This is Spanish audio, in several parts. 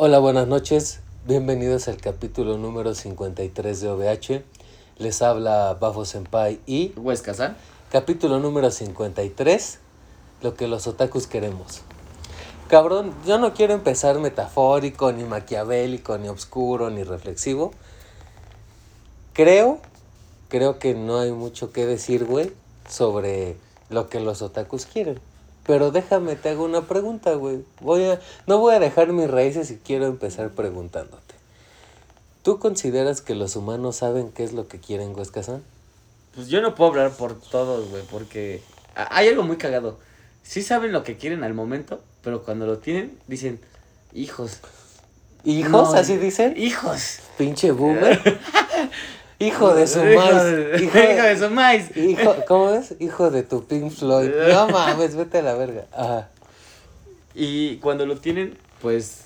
Hola, buenas noches. Bienvenidos al capítulo número 53 de OVH. Les habla Bafo Senpai y Huesca-san. capítulo número 53, lo que los otakus queremos. Cabrón, yo no quiero empezar metafórico, ni maquiavélico, ni oscuro, ni reflexivo. Creo, creo que no hay mucho que decir, güey, sobre lo que los otakus quieren. Pero déjame, te hago una pregunta, güey. Voy a, no voy a dejar mis raíces y quiero empezar preguntándote. ¿Tú consideras que los humanos saben qué es lo que quieren, Huesca-san? Pues yo no puedo hablar por todos, güey, porque hay algo muy cagado. Sí saben lo que quieren al momento, pero cuando lo tienen, dicen, hijos. ¿Hijos? No, ¿Así dicen? Hijos. Pinche boomer. Hijo de su Hijo maíz. de- Hijo Hijo de su maíz. Hijo, ¿Cómo es? Hijo de tu Pink Floyd. No mames, vete a la verga. Ajá. Y cuando lo tienen, pues.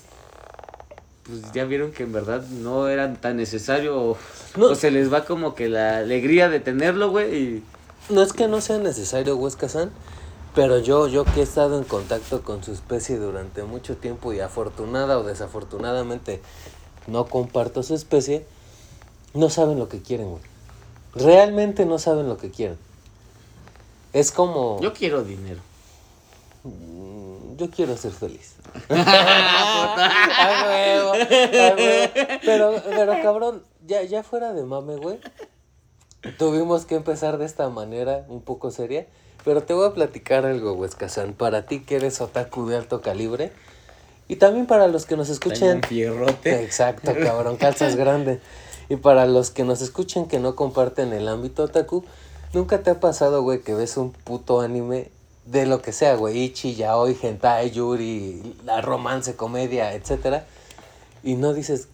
Pues ya vieron que en verdad no era tan necesario. O, No. o se les va como que la alegría de tenerlo, güey. Y No es que no sea necesario, Huesca-san, pero yo, yo que he estado en contacto con su especie durante mucho tiempo y afortunada o desafortunadamente no comparto su especie, no saben lo que quieren, güey. Realmente no saben lo que quieren. Es como... yo quiero dinero. Mm, Yo quiero ser feliz. A huevo, a huevo. Pero, pero cabrón, ya, ya fuera de mame, güey. Tuvimos que empezar de esta manera, un poco seria. Pero te voy a platicar algo, Huescazán. Para ti que eres otaku de alto calibre. Y también para los que nos Tengo escuchan. un fierrote. Exacto, cabrón, calzas grande. Y para los que nos escuchan que no comparten el ámbito otaku, ¿nunca te ha pasado, güey, que ves un puto anime de lo que sea, güey, Ichi, Yaoi, Hentai, Yuri, la romance, comedia, etcétera, y no dices,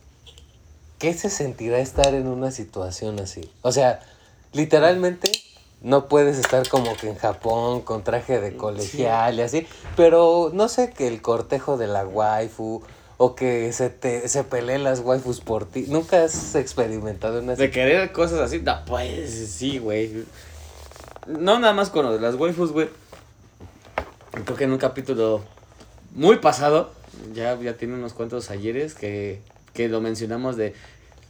¿qué se sentirá estar en una situación así? O sea, literalmente no puedes estar como que en Japón con traje de colegial y así, pero no sé que el cortejo de la waifu o que se te se peleen las waifus por ti. Nunca has experimentado una De querer cosas así, no, pues sí, güey. No nada más con lo de las waifus, güey. Creo que en un capítulo muy pasado, ya, ya tiene unos cuantos ayeres que, que lo mencionamos de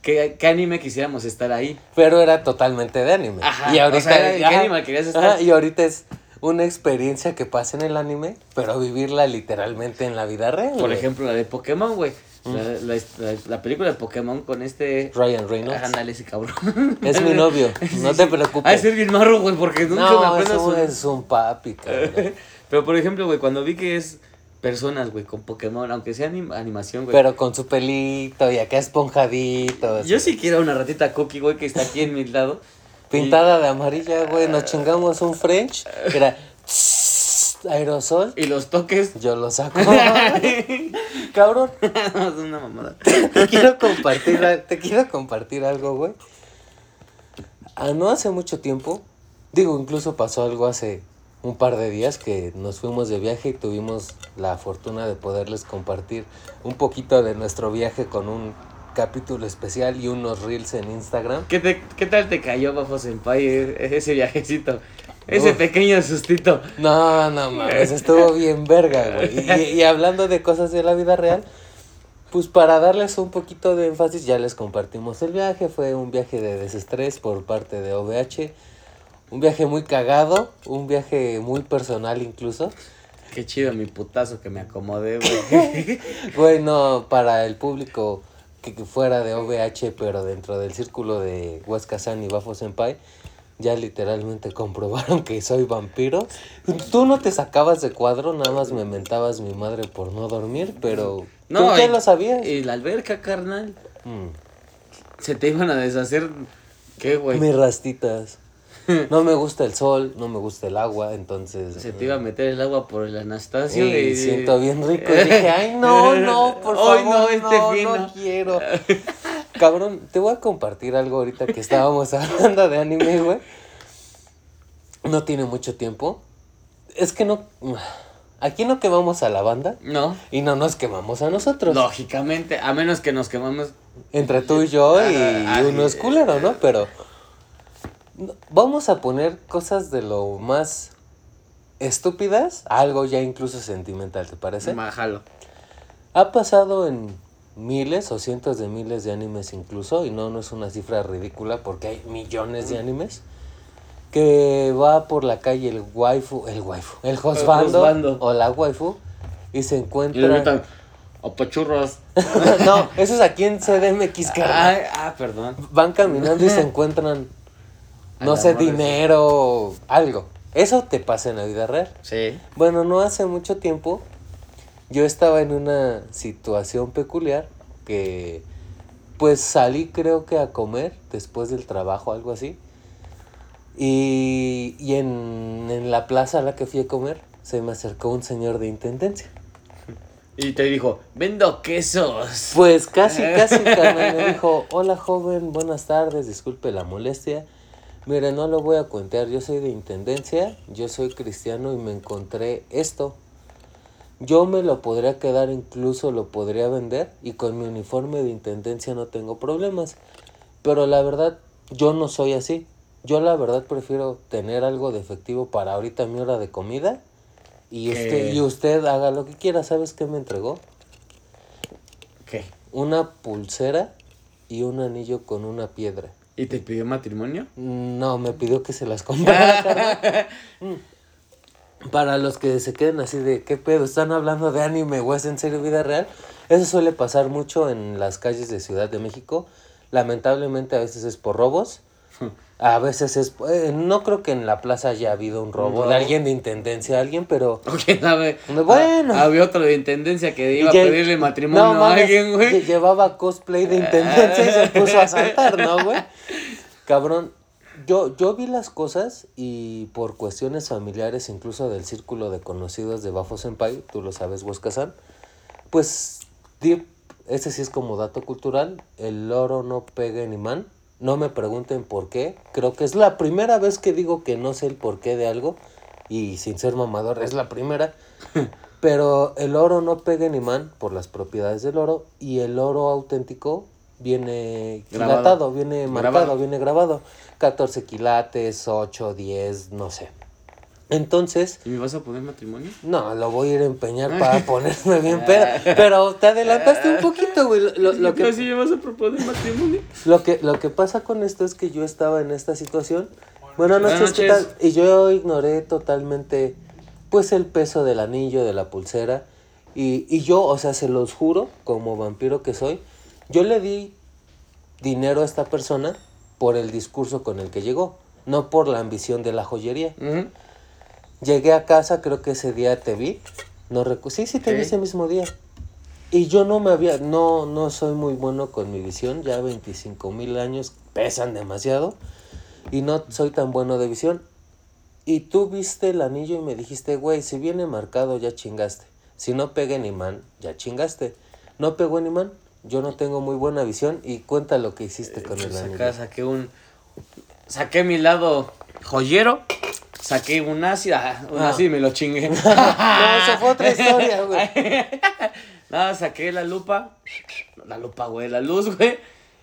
qué, qué anime quisiéramos estar ahí. Pero era totalmente de anime. Ajá, y ahorita o sea, ¿en qué ajá, anime querías estar? ajá, y ahorita es una experiencia que pasa en el anime, pero vivirla literalmente en la vida real. Por ejemplo, la de Pokémon, güey. La, la, la- la película de Pokémon con este... Ryan Reynolds. Ándale ese cabrón. Es mi novio, no te preocupes. De ser bien marro, güey, porque nunca me no, aprendo eso su... es un papi, cabrón. Pero por ejemplo, güey, cuando vi que es personas, güey, con Pokémon, aunque sea anim- animación, güey. Pero con su pelito y acá esponjadito. Yo así. sí quiero una ratita cookie, güey, que está aquí en mi lado. Pintada de amarilla, güey. Nos chingamos un French. Que era aerosol. Y los toques. Yo lo saco. Cabrón, es una mamada. te quiero compartir, te quiero compartir algo, güey. Ah, no hace mucho tiempo, digo, incluso pasó algo hace un par de días que nos fuimos de viaje y tuvimos la fortuna de poderles compartir un poquito de nuestro viaje con un capítulo especial y unos reels en Instagram. ¿Qué, te, ¿Qué tal te cayó, Bafo Senpai, e- ese viajecito? Ese Uf. pequeño sustito. No, no mames, estuvo bien verga, güey. Y, y hablando de cosas de la vida real, pues para darles un poquito de énfasis, ya les compartimos el viaje. Fue un viaje de desestrés por parte de OVH. Un viaje muy cagado, un viaje muy personal incluso. Qué chido mi putazo que me acomodé, güey. Güey, no, para el público que que fuera de OVH, pero dentro del círculo de Huesca San y Bafo Senpai, ya literalmente comprobaron que soy vampiro. Tú no te sacabas de cuadro, nada más me mentabas mi madre por no dormir, pero No, tú ya lo sabías. Y la alberca, carnal. Mm, Se te iban a deshacer. ¿Qué, güey? Mis rastitas. No me gusta el sol, no me gusta el agua, entonces... Se te iba a meter el agua por el Anastasio. Sí, y- siento bien rico. Y dije, ay, no, no, por favor, Hoy no, este no, fin no no". quiero. Cabrón, te voy a compartir algo ahorita que estábamos hablando de anime, güey. No tiene mucho tiempo. Es que no... Aquí no quemamos a la banda No. y no nos quemamos a nosotros. Lógicamente, a menos que nos quemamos. Entre tú y yo y Ah, uno ah, es culero, ¿no? Pero no- vamos a poner cosas de lo más estúpidas algo ya incluso sentimental, ¿te parece? Májalo. Ha pasado en miles o cientos de miles de animes incluso, y no, no es una cifra ridícula porque hay millones de animes, que va por la calle el waifu, el waifu, el hosbando hosbando. o la waifu y se Y le encuentra... metan opachurros. no, eso es aquí en CDMX. Ah, ah, perdón. Van caminando y se encuentran, no sé, sí. dinero, algo. Eso te pasa en la vida real. Sí. Bueno, no hace mucho tiempo yo estaba en una situación peculiar que pues salí creo que a comer después del trabajo, algo así. Y, y en, en la plaza a la que fui a comer se me acercó un señor de intendencia. Y te dijo, vendo quesos. Pues casi, casi. Me dijo, hola joven, buenas tardes, disculpe la molestia. Mire, no lo voy a cuentear, yo soy de Intendencia, yo soy cristiano y me encontré esto. Yo me lo podría quedar, incluso lo podría vender y con mi uniforme de Intendencia no tengo problemas. Pero la verdad, yo no soy así. Yo la verdad prefiero tener algo de efectivo para ahorita mi hora de comida y ¿Qué? usted, y usted haga lo que quiera. ¿Sabes qué me entregó? ¿Qué? una pulsera y un anillo con una piedra. ¿Y te pidió matrimonio? No, me pidió que se las comprara. Para los que se queden así de, ¿qué pedo? ¿Están hablando de anime o es en serio vida real? Eso suele pasar mucho en las calles de Ciudad de México. Lamentablemente a veces es por robos. A veces es... eh, no creo que en la plaza haya habido un robo, de alguien de intendencia, alguien, pero... ¿O quién sabe? Bueno. Ah, había otro de intendencia que iba a pedirle matrimonio No, a alguien, güey. lle- Llevaba cosplay de intendencia y se puso a saltar, ¿no, güey? Cabrón, yo, yo vi las cosas y por cuestiones familiares, incluso del círculo de conocidos de Bafo Senpai, tú lo sabes, Huesca-san, pues, ese sí es como dato cultural, el loro no pega en imán. No me pregunten por qué, creo que es la primera vez que digo que no sé el porqué de algo y sin ser mamador, es la primera. Pero el oro no pega en imán por las propiedades del oro y el oro auténtico viene Grabado. quilatado, viene marcado, Grabado. viene grabado. 14 quilates, 8, 10, no sé. Entonces, ¿Y me vas a poner matrimonio? no, lo voy a ir a empeñar para ponerme bien peda. Pero te adelantaste un poquito, güey. Lo, lo que, Pero si me vas a proponer matrimonio. lo que, lo que pasa con esto es que yo estaba en esta situación. Buenas Buenas noches, ¿qué noches. tal? Y yo ignoré totalmente, pues, el peso del anillo, de la pulsera. Y, y yo, o sea, se los juro, como vampiro que soy, yo le di dinero a esta persona por el discurso con el que llegó, no por la ambición de la joyería. Ujú. Llegué a casa, creo que ese día te vi. No recu- sí, sí te vi Ok. ese mismo día. Y yo no me había, no, no soy muy bueno con mi visión, ya 25 mil años pesan demasiado y no soy tan bueno de visión. Y tú viste el anillo y me dijiste, güey, si viene marcado ya chingaste. Si no pega en imán, ya chingaste. No pegó en imán, yo no tengo muy buena visión y cuenta lo que hiciste con el Pues anillo. saqué un. Saqué mi lado joyero. Saqué un ácido. Ah, un ácido y me lo chingué. No, esa fue otra historia, güey. no, saqué la lupa. La lupa, güey, la luz, güey.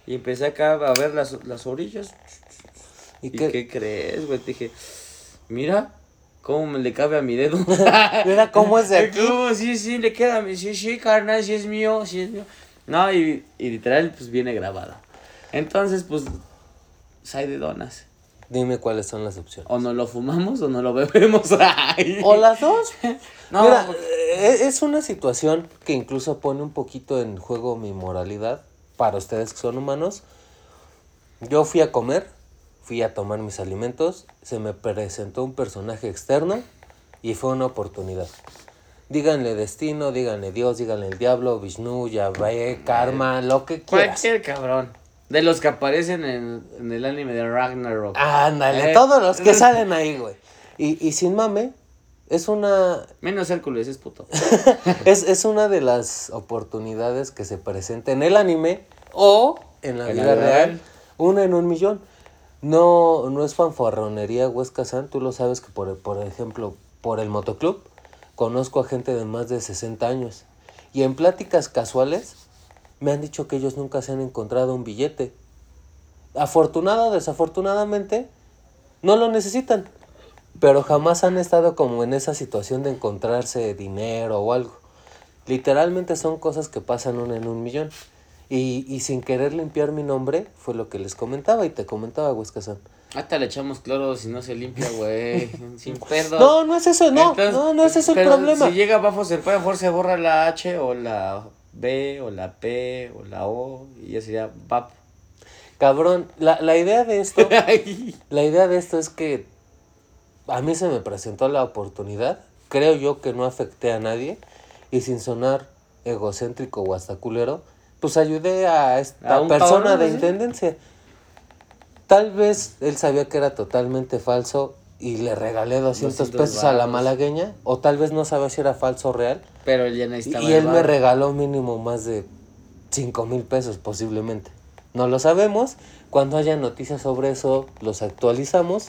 Y empecé acá a ver las, las orillas. ¿Y ¿Y, qué? qué? crees, güey? Te dije, mira, cómo me le cabe a mi dedo. Mira cómo es de aquí. ¿Cómo? Sí, sí, le queda. Sí, sí, carnal, sí es mío, sí es mío. No, y, y literal, pues viene grabado. Entonces, pues, hay de donas. Dime cuáles son las opciones. O no lo fumamos o no lo bebemos. Ay. O las dos. No, Mira, porque- eh, es una situación que incluso pone un poquito en juego mi moralidad para ustedes que son humanos. Yo fui a comer, fui a tomar mis alimentos, se me presentó un personaje externo y fue una oportunidad. Díganle destino, díganle Dios, díganle el diablo, Vishnu, Yahvé, karma, lo que quieras. Cualquier cabrón. De los que aparecen en, en el anime de Ragnarok. Ándale, Eh. todos los que salen ahí, güey. Y, y sin mame, es una Menos Hércules, es puto. es, es una de las oportunidades que se presenta en el anime o en la En vida real. Una en un millón. No, no es fanfarronería Huesca San. Tú lo sabes que, por, por ejemplo, por el motoclub, conozco a gente de más de 60 años. Y en pláticas casuales me han dicho que ellos nunca se han encontrado un billete. Afortunado o desafortunadamente, no lo necesitan. Pero jamás han estado como en esa situación de encontrarse dinero o algo. Literalmente son cosas que pasan una en un millón. Y, y sin querer limpiar mi nombre, fue lo que les comentaba y te comentaba, Huescazán. Hasta le echamos cloro si no se limpia, güey. Sin pedo. No, no es eso, no, Entonces, no, no es eso el problema. Si llega bajo se puede, mejor se borra la H o la B o la P o la O y ya sería VAP. Cabrón, la, la idea de esto, la idea de esto es que a mí se me presentó la oportunidad, creo yo que no afecté a nadie y sin sonar egocéntrico o hasta culero, pues ayudé a esta A persona cabrón, de ¿sí? intendencia. Tal vez él sabía que era totalmente falso y le regalé 200 200 pesos a la malagueña, o tal vez no sabía si era falso o real, Pero él ya necesitaba. y él me regaló mínimo más de 5 mil pesos posiblemente. No lo sabemos. Cuando haya noticias sobre eso, los actualizamos.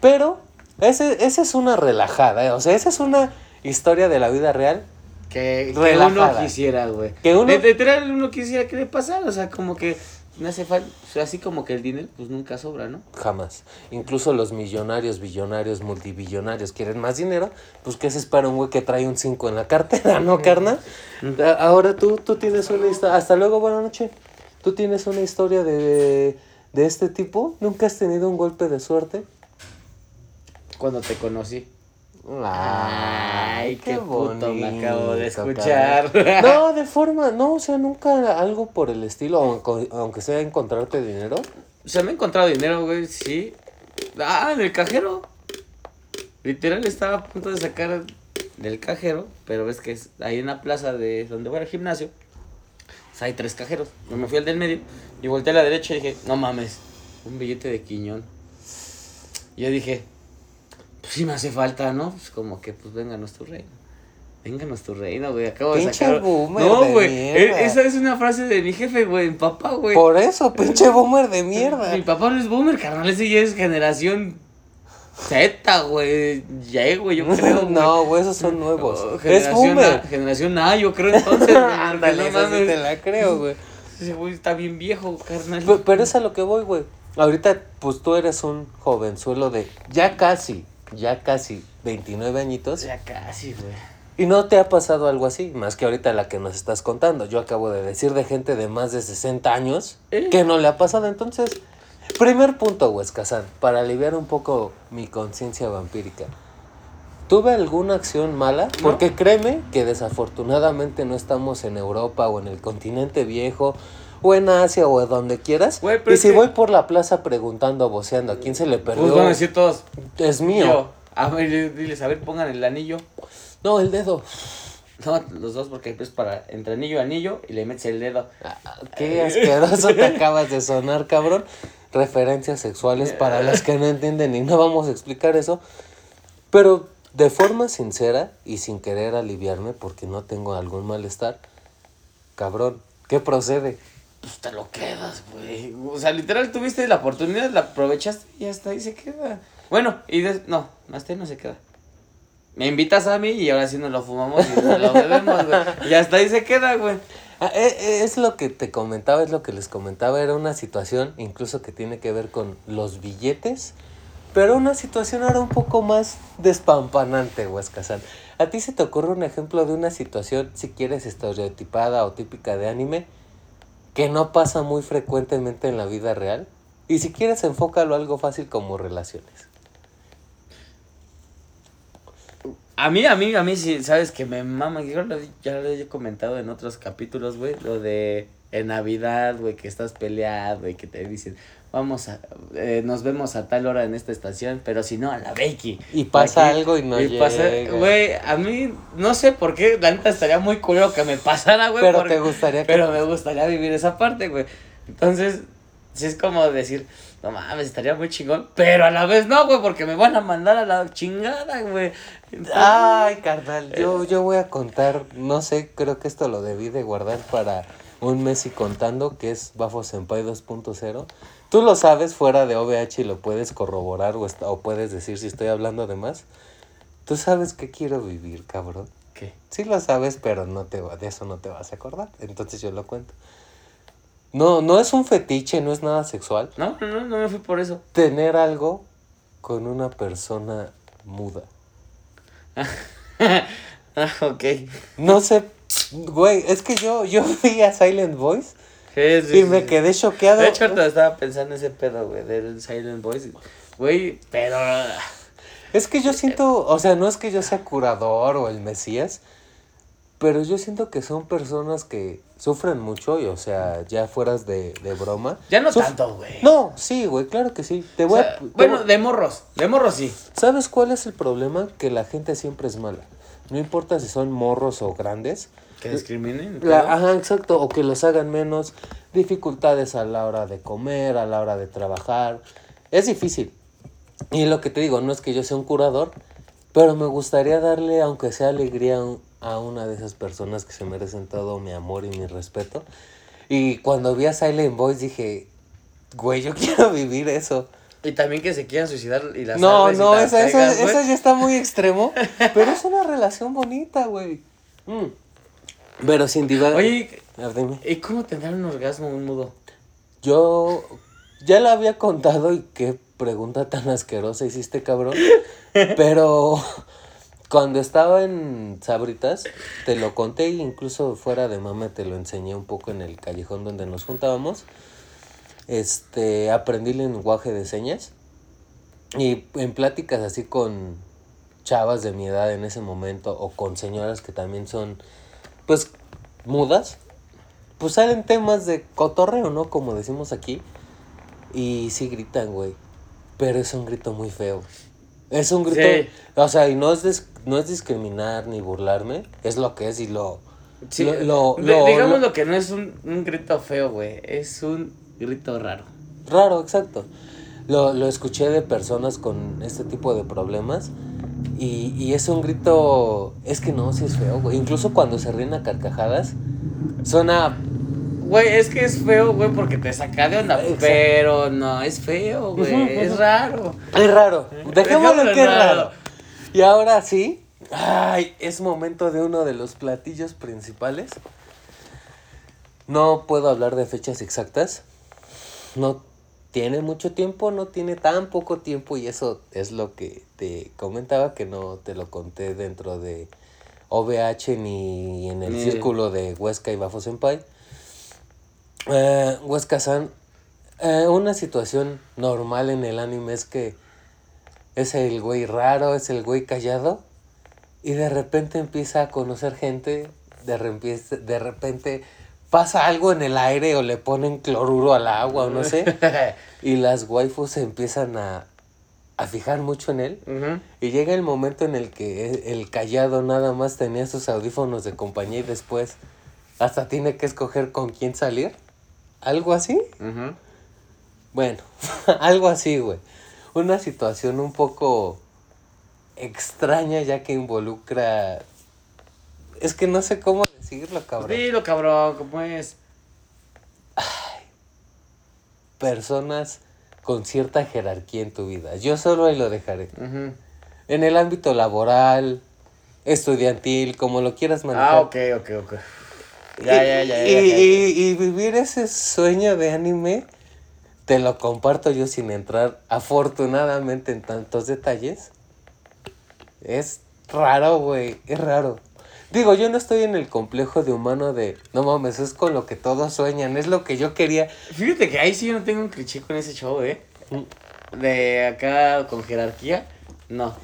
Pero ese, esa es una relajada, ¿eh? O sea, esa es una historia de la vida real. Que, que uno quisiera, güey. Que uno- De- Literal, uno quisiera que le pasara. O sea, como que me hace falta. O sea, así como que el dinero, pues nunca sobra, ¿no? Jamás. Incluso los millonarios, billonarios, multibillonarios quieren más dinero. Pues, ¿qué se espera un güey que trae un 5 en la cartera, no, carnal? Ahora tú, tú tienes una historia. Hasta luego, buena noche. Tú tienes una historia de, de este tipo. ¿Nunca has tenido un golpe de suerte? Cuando te conocí. Ay, qué puto me acabo de escuchar. cabrón. No, de forma, no, o sea, nunca algo por el estilo, aunque, aunque sea encontrarte dinero. O sea, me he encontrado dinero, güey, sí. Ah, en el cajero. Literal estaba a punto de sacar del cajero, pero ves que es ahí en la plaza de donde voy al gimnasio. pues hay tres cajeros. Yo me fui al del medio y volteé a la derecha y dije, no mames, un billete de quiñón. Y yo dije, pues sí me hace falta, ¿no? Pues como que, pues vénganos tu reino. Vénganos tu reino, güey. Acabo de Pinche sacar. boomer no, de güey. mierda. e- Esa es una frase de mi jefe, güey, mi papá, güey. Por eso, pinche boomer de mierda. Mi papá no es boomer, carnal, ese ya es generación Z, güey. Ya, güey, yo creo. güey. no, güey, esos son nuevos. Oh, es boomer. A, generación A, yo creo entonces. Ándale, no sí te la creo, güey. Ese güey está bien viejo, carnal. Pe- Pero es a lo que voy, güey. Ahorita, pues tú eres un jovenzuelo de ya casi, ya casi 29 añitos. Ya casi, güey. Y no te ha pasado algo así, más que ahorita la que nos estás contando. Yo acabo de decir de gente de más de 60 años Eh. que no le ha pasado. Entonces, primer punto, Huescazán, para aliviar un poco mi conciencia vampírica. ¿Tuve alguna acción mala? Porque créeme que desafortunadamente no estamos en Europa o en el continente viejo o en Asia o donde quieras. Güey, pero y es si que- voy por la plaza preguntando, voceando, ¿a quién se le perdió? Pues van a decir todos. es mío. Yo. A ver, diles, a ver, pongan el anillo. No, el dedo. No, los dos, porque es para entre anillo y anillo y le metes el dedo. Ah, Qué asqueroso te acabas de sonar, cabrón. Referencias sexuales para las que no entienden y no vamos a explicar eso. Pero de forma sincera y sin querer aliviarme porque no tengo algún malestar, cabrón, ¿qué procede? Pues te lo quedas, güey. O sea, literal, tuviste la oportunidad, la aprovechaste y hasta ahí se queda. Bueno, y des- no, hasta ahí no se queda. Me invitas a mí y ahora sí nos lo fumamos y nos lo bebemos, güey. Y hasta ahí se queda, güey. Ah, eh, eh, es lo que te comentaba, es lo que les comentaba, era una situación incluso que tiene que ver con los billetes, pero una situación ahora un poco más despampanante, Huescazán. ¿A ti se te ocurre un ejemplo de una situación, si quieres, estereotipada o típica de anime, que no pasa muy frecuentemente en la vida real? Y si quieres, enfócalo a algo fácil como relaciones. A mí, a mí, a mí sí, sabes que me mama. Yo ya lo he comentado en otros capítulos, güey. Lo de en Navidad, güey, que estás peleado y que te dicen, vamos a, eh, nos vemos a tal hora en esta estación, pero si no, a la Becky. Y pasa Aquí. algo y no Y llega. Güey, a mí, no sé por qué, la neta estaría muy culero que me pasara, güey. Pero porque- te gustaría que... Pero me gustaría vivir esa parte, güey. Entonces, sí es como decir, no mames, estaría muy chingón. Pero a la vez no, güey, porque me van a mandar a la chingada, güey. Entonces, Ay, carnal, yo, yo voy a contar, no sé, creo que esto lo debí de guardar para un mes y contando, que es Bafo Senpai 2.0. Tú lo sabes fuera de OVH y lo puedes corroborar o, está- o puedes decir si estoy hablando de más. Tú sabes que quiero vivir, cabrón. ¿Qué? Sí lo sabes, pero no te va- de eso no te vas a acordar. Entonces yo lo cuento. No, no es un fetiche, no es nada sexual. No, no, no, no me fui por eso. Tener algo con una persona muda. ah, ok. No sé Güey, es que yo, yo vi a Silent Voice Sí, sí, y me sí. quedé choqueado. De hecho, ahorita estaba pensando ese pedo, güey, del Silent Voice. Güey, pero. Es que yo siento, o sea, no es que yo sea curador o el Mesías, pero yo siento que son personas que sufren mucho y, o sea, ya fueras de, de broma. Ya no Suf- tanto, güey. No, sí, güey, claro que sí. Te O voy sea, a- te bueno, voy- de morros. De morros sí. ¿Sabes cuál es el problema? Que la gente siempre es mala. No importa si son morros o grandes. Que discriminen. La- ajá, exacto. O que los hagan menos. Dificultades a la hora de comer, a la hora de trabajar. Es difícil. Y lo que te digo, no es que yo sea un curador, pero me gustaría darle, aunque sea alegría, a un- a una de esas personas que se merecen todo mi amor y mi respeto. Y cuando vi a Silent Voice dije, güey, yo quiero vivir eso. Y también que se quieran suicidar y las No, y no, las eso, pegas, eso ya está muy extremo. pero es una relación bonita, güey. Mm. Pero sin divagar. Oye, dime. ¿y cómo tendrá un orgasmo un mudo? Yo ya la había contado y qué pregunta tan asquerosa hiciste, cabrón. Pero cuando estaba en Sabritas, te lo conté, incluso fuera de mame te lo enseñé un poco en el callejón donde nos juntábamos. Este, aprendí el lenguaje de señas. Y en pláticas así con chavas de mi edad en ese momento, o con señoras que también son, pues, mudas, pues salen temas de cotorreo, ¿no? Como decimos aquí. Y sí gritan, güey. Pero es un grito muy feo. Es un grito. Sí. O sea, y no es, dis- no es discriminar ni burlarme. Es lo que es y lo. Sí, lo, lo- de- lo- digamos lo- lo que no es un, un grito feo, güey. Es un grito raro. Raro, exacto. Lo, lo escuché de personas con este tipo de problemas. Y, y es un grito. Es que no, sí es feo, güey. Incluso cuando se ríen a carcajadas, suena. Güey, es que es feo, güey, porque te saca de onda. Exacto. Pero no, es feo, güey. Es raro. Es raro. Dejémoslo que es raro. Y ahora sí. Ay, es momento de uno de los platillos principales. No puedo hablar de fechas exactas. No tiene mucho tiempo, no tiene tan poco tiempo y eso es lo que te comentaba que no te lo conté dentro de OVH ni en el Ni- círculo de Huesca y Bafo Senpai. Eh, Huesca-san, eh, una situación normal en el anime es que es el güey raro, es el güey callado y de repente empieza a conocer gente, de, de repente pasa algo en el aire o le ponen cloruro al agua o no sé y las waifus se empiezan a, a fijar mucho en él y llega el momento en el que el callado nada más tenía sus audífonos de compañía y después hasta tiene que escoger con quién salir. ¿Algo así? Bueno, algo así, güey. Una situación un poco extraña ya que involucra... Es que no sé cómo decirlo, cabrón. Dilo, cabrón, ¿cómo es? Personas con cierta jerarquía en tu vida. Yo solo ahí lo dejaré. En el ámbito laboral, estudiantil, como lo quieras manejar. Ah, ok, ok, ok. Ya, Y- ya, ya, ya, Y, ya. y- y vivir ese sueño de anime, te lo comparto yo sin entrar afortunadamente en tantos detalles. Es raro, güey, es raro. Digo, yo no estoy en el complejo de humano de, no mames, es con lo que todos sueñan, es lo que yo quería. Fíjate que ahí sí yo no tengo un cliché con ese show, ¿eh? Mm. De acá con jerarquía, no.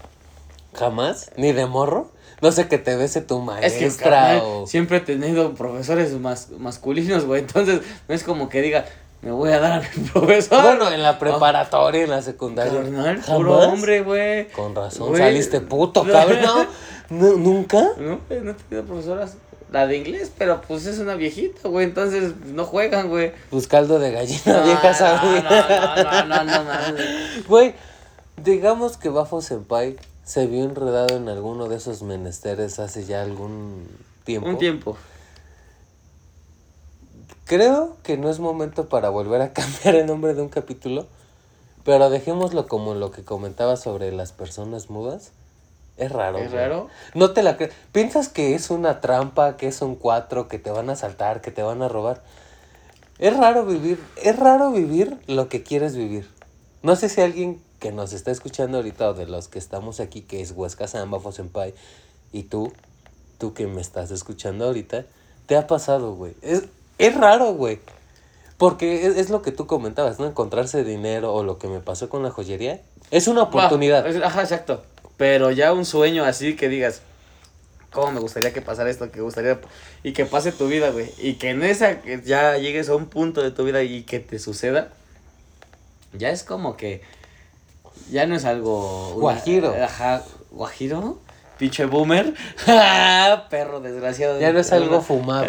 Jamás, ni de morro. No sé que te bese tu Es que maestra o... siempre he tenido profesores mas- masculinos, güey. Entonces, no es como que diga, me voy a dar a mi profesor. Bueno, en la preparatoria, en la secundaria. Carnal, puro hombre, güey. Con razón, saliste puto, cabrón. No, nu- ¿Nunca? No, no he tenido profesoras. La de inglés, pero pues es una viejita, güey. Entonces no juegan, güey. Pues caldo de gallina No, vieja sabía. no, no, no, no. Güey, digamos que Bafo Senpai se vio enredado en alguno de esos menesteres hace ya algún tiempo. Un tiempo. Creo que no es momento para volver a cambiar el nombre de un capítulo, pero dejémoslo como lo que comentaba sobre las personas mudas. Es raro. ¿Es güey. raro? No te la crees. Piensas que es una trampa, que es un cuatro, que te van a asaltar, que te van a robar. Es raro vivir, es raro vivir lo que quieres vivir. No sé si alguien que nos está escuchando ahorita o de los que estamos aquí, que es Huesca Samba, Senpai, y tú, tú que me estás escuchando ahorita, te ha pasado, güey. Es, es raro, güey. Porque es, es lo que tú comentabas, ¿no? Encontrarse dinero o lo que me pasó con la joyería. Es una oportunidad. Ajá, exacto. Pero ya un sueño así que digas, ¿cómo me gustaría que pasara esto? Que gustaría. Y que pase tu vida, güey. Y que en esa que ya llegues a un punto de tu vida y que te suceda. Ya es como que. Ya no es algo. una- Guajiro. Ajá, guajiro. Pinche boomer. Perro desgraciado. Ya no es algo fumado.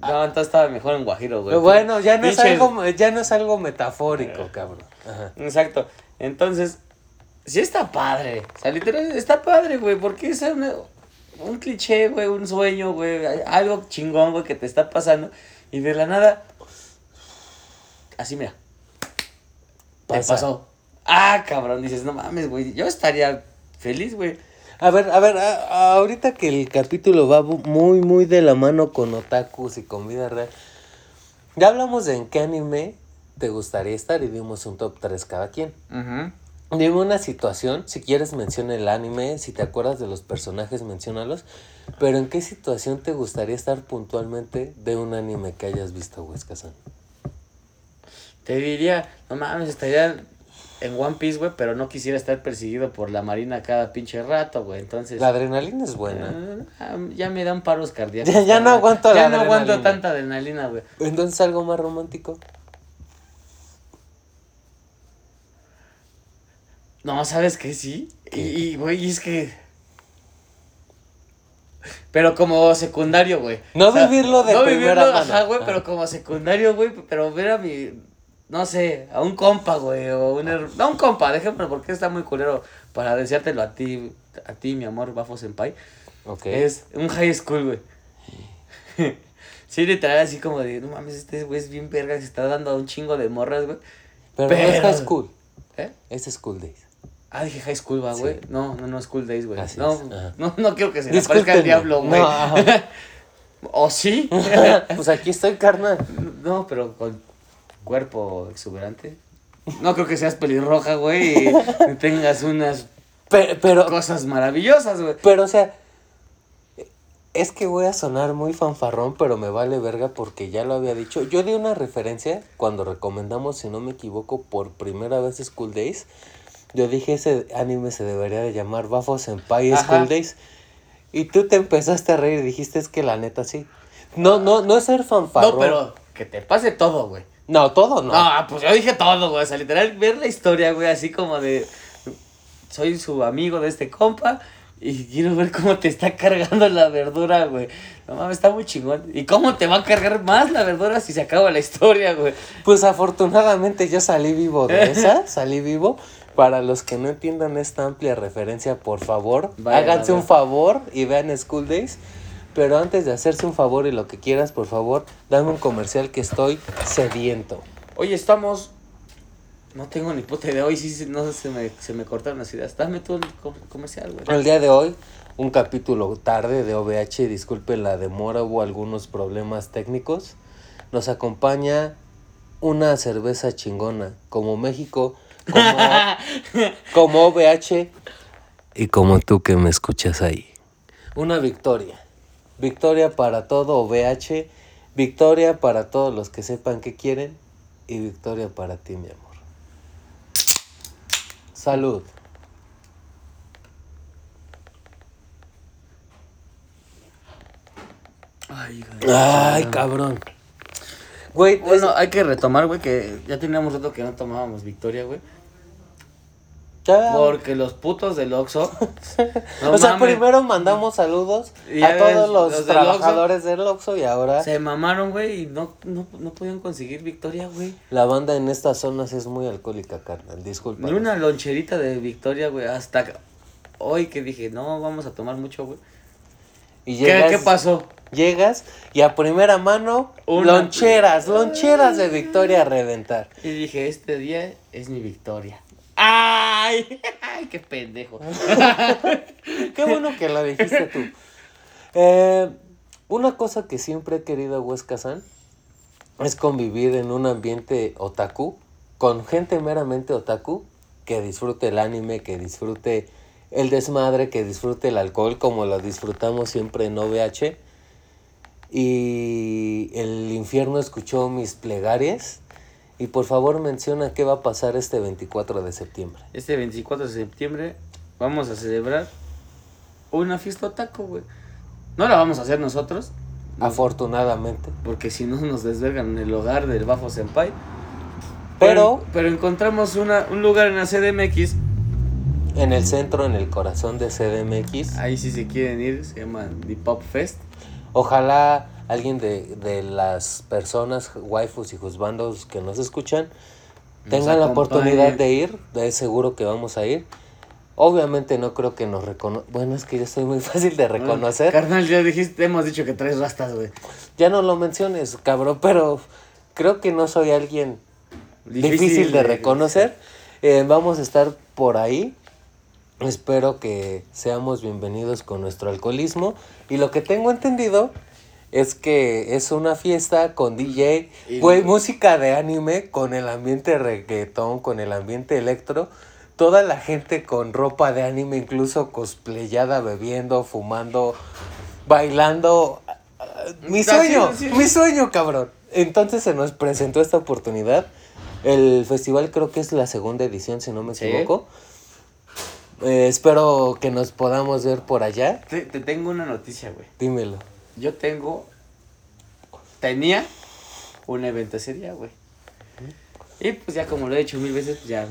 No, entonces estaba mejor en guajiro, güey. Bueno, ya no, es algo, ya no es algo metafórico, cabrón. Ajá. Exacto. Entonces, sí está padre. O sea, literal, está padre, güey. Porque es una- un cliché, güey, un sueño, güey. Algo chingón, güey, que te está pasando. Y de la nada. Así, mira. Te Pasa. pasó. Ah, cabrón. Dices, no mames, güey. Yo estaría feliz, güey. A ver, a ver, a- ahorita que el capítulo va muy, muy de la mano con otakus y con vida real. Ya hablamos de en qué anime te gustaría estar y dimos un top 3 cada quien. Dime una situación, si quieres menciona el anime, si te acuerdas de los personajes, menciónalos. Pero ¿en qué situación te gustaría estar puntualmente de un anime que hayas visto, Huesca-san? Te diría, no mames, estaría en One Piece, güey, pero no quisiera estar perseguido por la marina cada pinche rato, güey. Entonces. La adrenalina es buena. Ah, ya me dan paros cardíacos. Ya- ya no aguanto Ya la no aguanto tanta adrenalina, güey. Entonces algo más romántico. No, ¿sabes qué? Sí. Y, ¿Qué? y, güey, es que. Pero como secundario, güey. No vivirlo de No primera vivirlo, mano. ajá, güey, Ah. pero como secundario, güey. Pero ver a mi. No sé, a un compa, güey. O un. her- No, un compa, déjame, porque está muy culero para deseártelo a ti, a ti, mi amor, Bafo Senpai. Ok. Es un high school, güey. sí, literal, así como de, no mames, este güey es bien verga, se está dando a un chingo de morras, güey. pero, no es high school. ¿Eh? Es school days. Ah, dije high school, va, Sí. güey. No, no, no, school days, güey. No, no, no quiero que se le aparezca el diablo, güey. No. ¿O sí? pues aquí estoy, carnal. no, pero con cuerpo exuberante. No creo que seas pelirroja, güey, y tengas unas Pero, pero, cosas maravillosas, güey. pero, o sea, es que voy a sonar muy fanfarrón, pero me vale verga porque ya lo había dicho. Yo di una referencia cuando recomendamos, si no me equivoco, por primera vez School Days. Yo dije, ese anime se debería de llamar Bafo Senpai Ajá. School Days. Y tú te empezaste a reír y dijiste, es que la neta sí. No, no, no es ser fanfarrón. No, pero que te pase todo, güey. No, todo no. No, pues yo dije todo, güey. O sea, literal, ver la historia, güey, así como de. Soy su amigo de este compa y quiero ver cómo te está cargando la verdura, güey. No mames, está muy chingón. ¿Y cómo te va a cargar más la verdura si se acaba la historia, güey? Pues afortunadamente yo salí vivo de esa, salí vivo. Para los que no entiendan esta amplia referencia, por favor, háganse un favor y vean School Days. Pero antes de hacerse un favor y lo que quieras, por favor, dame un comercial que estoy sediento. Oye, estamos. No tengo ni puta idea. Hoy sí no se me, se me cortaron las ideas. Dame tú el co- comercial, güey. El día de hoy, un capítulo tarde de OVH, disculpen la demora, hubo algunos problemas técnicos. Nos acompaña una cerveza chingona, como México, como, como OVH y como tú que me escuchas ahí. Una victoria. Victoria para todo OVH, victoria para todos los que sepan qué quieren y victoria para ti, mi amor. Salud. Ay, Ay, cabrón. Güey, Bueno, hay que retomar, güey, que ya teníamos rato que no tomábamos victoria, güey. Ya- Porque los putos del Oxxo. no o sea, mames, primero mandamos saludos Y a todos ves, los, trabajadores del Oxxo y ahora Se mamaron, güey, y no, no, no podían conseguir victoria, güey. la banda en estas zonas es muy alcohólica, carnal. Disculpa. Ni una loncherita de victoria, güey. Hasta hoy que dije, no, vamos a tomar mucho, güey. Y ¿Qué, llegas, ¿Qué pasó? Llegas y a primera mano, Una- loncheras, loncheras de Victoria a reventar. Y dije, este día es mi victoria. ¡Ay! ¡Ay, qué pendejo! Qué bueno que lo dijiste tú. Eh, una cosa que siempre he querido Huesca San es convivir en un ambiente otaku, con gente meramente otaku, que disfrute el anime, que disfrute el desmadre, que disfrute el alcohol como lo disfrutamos siempre en OVH. Y el infierno escuchó mis plegarias. Y por favor menciona qué va a pasar este 24 de septiembre. Este 24 de septiembre vamos a celebrar una fiesta taco, güey. No la vamos a hacer nosotros. Afortunadamente. Porque si no nos desvergan en el hogar del Bafo Senpai. Pero, pero, encontramos una, un lugar en la CDMX. En el centro, en el corazón de CDMX. Ahí si se quieren ir, se llama The Pop Fest. Ojalá alguien de, de las personas, waifus y juzbandos que nos escuchan, tengan la oportunidad de ir. Es seguro que vamos a ir. Obviamente no creo que nos reconozcan. Bueno, es que yo soy muy fácil de reconocer. carnal, ya dijiste, hemos dicho que traes rastas, güey. Ya no lo menciones, cabrón, pero creo que no soy alguien difícil, de, reconocer. Eh, vamos a estar por ahí. Espero que seamos bienvenidos con nuestro alcoholismo. Y lo que tengo entendido es que es una fiesta con DJ, güey, música de anime, con el ambiente reggaetón, con el ambiente electro toda la gente con ropa de anime, incluso cosplayada, bebiendo, fumando, bailando. Mi sueño, mi sueño, cabrón. Entonces se nos presentó esta oportunidad. El festival creo que es la segunda edición, si no me equivoco. Eh, espero que nos podamos ver por allá. Te, te tengo una noticia, güey. Dímelo. Yo tengo. Tenía un evento ese día, güey. Y pues ya como lo he dicho mil veces, pues ya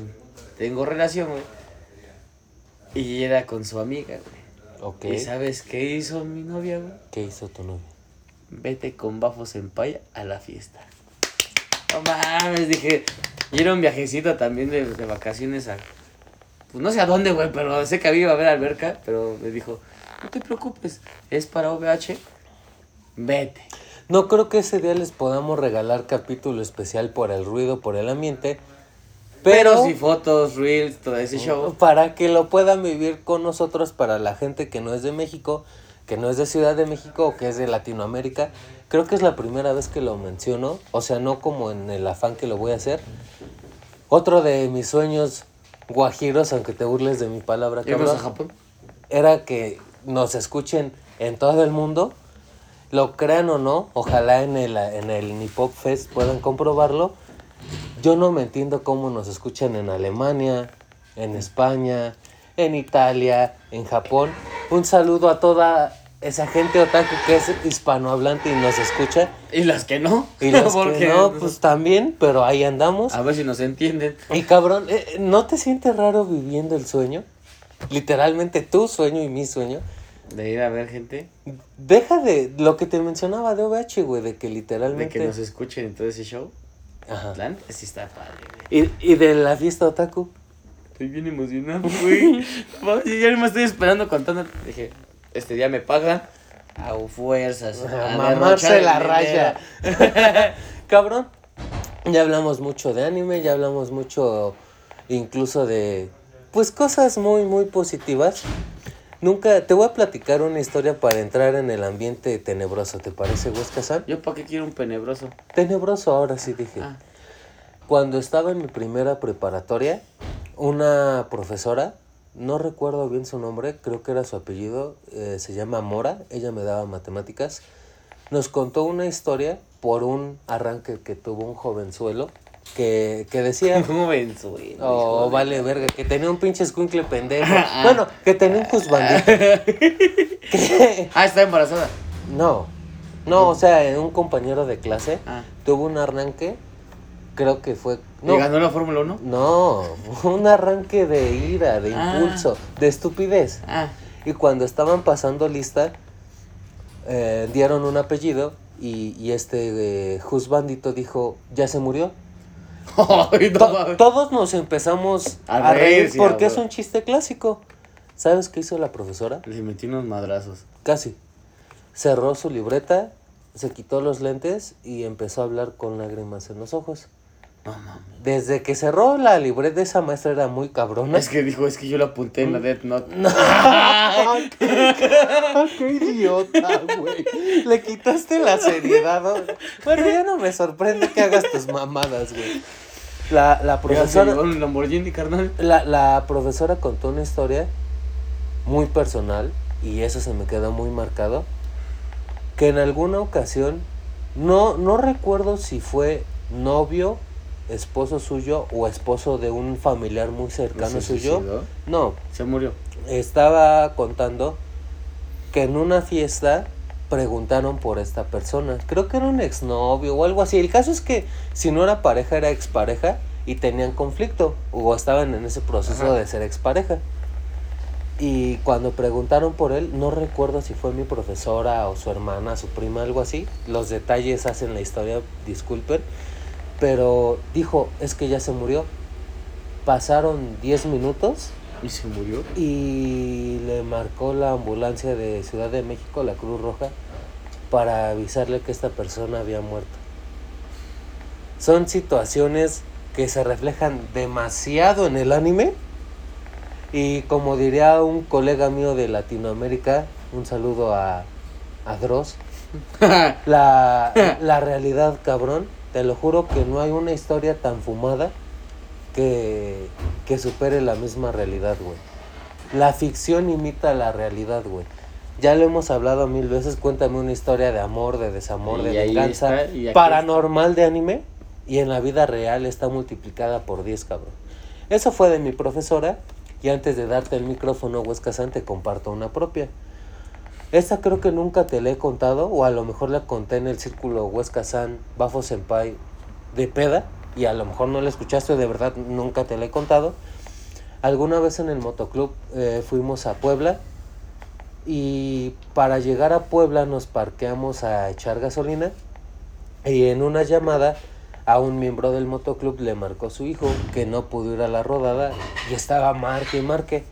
tengo relación, güey. Y era con su amiga, güey. Ok. ¿Y sabes qué hizo mi novia, güey? ¿Qué hizo tu novia? Vete con bafos en paya a la fiesta. No mames, dije. Y era un viajecito también de, vacaciones a. Pues no sé a dónde, güey, pero sé que había a ver alberca. Pero me dijo: No te preocupes, es para OVH. Vete. No creo que ese día les podamos regalar capítulo especial por el ruido, por el ambiente. Pero, sí, fotos, reels, todo ese show. Para que lo puedan vivir con nosotros, para la gente que no es de México, que no es de Ciudad de México o que es de Latinoamérica. Creo que es la primera vez que lo menciono, o sea, no como en el afán que lo voy a hacer. Otro de mis sueños guajiros, aunque te burles de mi palabra, cabrón, a Japón? era que nos escuchen en todo el mundo. Lo crean o no, ojalá en el, en el Nipop Fest puedan comprobarlo yo no me entiendo cómo nos escuchan en Alemania, en España, en Italia, en Japón. Un saludo a toda esa gente otaku que es hispanohablante y nos escucha. Y las que no. Y las que no, pues también, pero ahí andamos. A ver si nos entienden. Y cabrón, eh, ¿no te sientes raro viviendo el sueño? Literalmente tu sueño y mi sueño. De ir a ver gente. Deja de lo que te mencionaba de OVH, güey, de que literalmente. De que nos escuchen en todo ese show. Ajá. sí está padre, ¿Y, ¿Y de la fiesta otaku? Estoy bien emocionado, güey. ya me estoy esperando contando. Dije, este día me pagan. A fuerzas. A, mamarse la raya. Cabrón. Ya hablamos mucho de anime, ya hablamos mucho incluso de pues cosas muy muy positivas. Nunca te voy a platicar una historia para entrar en el ambiente tenebroso, ¿te parece, San? ¿Yo para qué quiero un tenebroso? Tenebroso, ahora sí dije. Ah. Cuando estaba en mi primera preparatoria, una profesora, no recuerdo bien su nombre, creo que era su apellido, eh, se llama Mora, ella me daba matemáticas, nos contó una historia por un arranque que tuvo un jovenzuelo que, que decía. Oh, vale, verga, que tenía un pinche escuincle pendejo. Ah. bueno, que tenía un juzbandito. ah, está embarazada. No. No, o sea, un compañero de clase ah. tuvo un arranque. Creo que fue. No, ¿Y ganó la Fórmula 1? No, un arranque de ira, de ah. impulso, de estupidez. Y cuando estaban pasando lista, eh, dieron un apellido y, y este eh, Juzbandito dijo: Ya se murió todos nos empezamos a, reír, porque es un chiste clásico. ¿Sabes qué hizo la profesora? Le metí unos madrazos. Casi. Cerró su libreta, se quitó los lentes y empezó a hablar con lágrimas en los ojos. Desde que cerró la libreta, esa maestra era muy cabrona. Es que dijo, es que yo la apunté en la Death Note. qué, idiota, güey. Le quitaste la seriedad. Bueno, ya no me sorprende que hagas tus mamadas, güey. La, la profesora. Lamborghini, carnal. La, la profesora contó una historia muy personal, y eso se me quedó muy marcado, que en alguna ocasión, no, no recuerdo si fue novio, esposo suyo o esposo de un familiar muy cercano ¿Se suyo. suicidó? No, Se murió. estaba contando que en una fiesta preguntaron por esta persona. Creo que era un exnovio o algo así. El caso es que si no era pareja, era expareja y tenían conflicto o estaban en ese proceso Ajá. de ser expareja. Y cuando preguntaron por él, no recuerdo si fue mi profesora o su hermana, su prima, algo así. Los detalles hacen la historia, disculpen. Pero dijo, es que ya se murió. Pasaron 10 minutos ¿Y se murió? y le marcó la ambulancia de Ciudad de México, la Cruz Roja, para avisarle que esta persona había muerto. Son situaciones que se reflejan demasiado en el anime y como diría un colega mío de Latinoamérica, un saludo a, a Dross, la, la realidad cabrón, te lo juro que no hay una historia tan fumada que, que supere la misma realidad, güey. La ficción imita la realidad, güey. Ya lo hemos hablado mil veces, cuéntame una historia de amor, de desamor, de Y venganza, está, paranormal de anime, y en la vida real está multiplicada por 10, cabrón. Eso fue de mi profesora, y antes de darte el micrófono, Huesca San, te comparto una propia. Esta creo que nunca te la he contado, o a lo mejor la conté en el círculo Huesca San, Bafo Senpai de peda, y a lo mejor no la escuchaste, de verdad nunca te la he contado. Alguna vez en el motoclub eh, fuimos a Puebla y para llegar a Puebla nos parqueamos a echar gasolina y en una llamada a un miembro del motoclub le marcó su hijo que no pudo ir a la rodada y estaba marque y marque.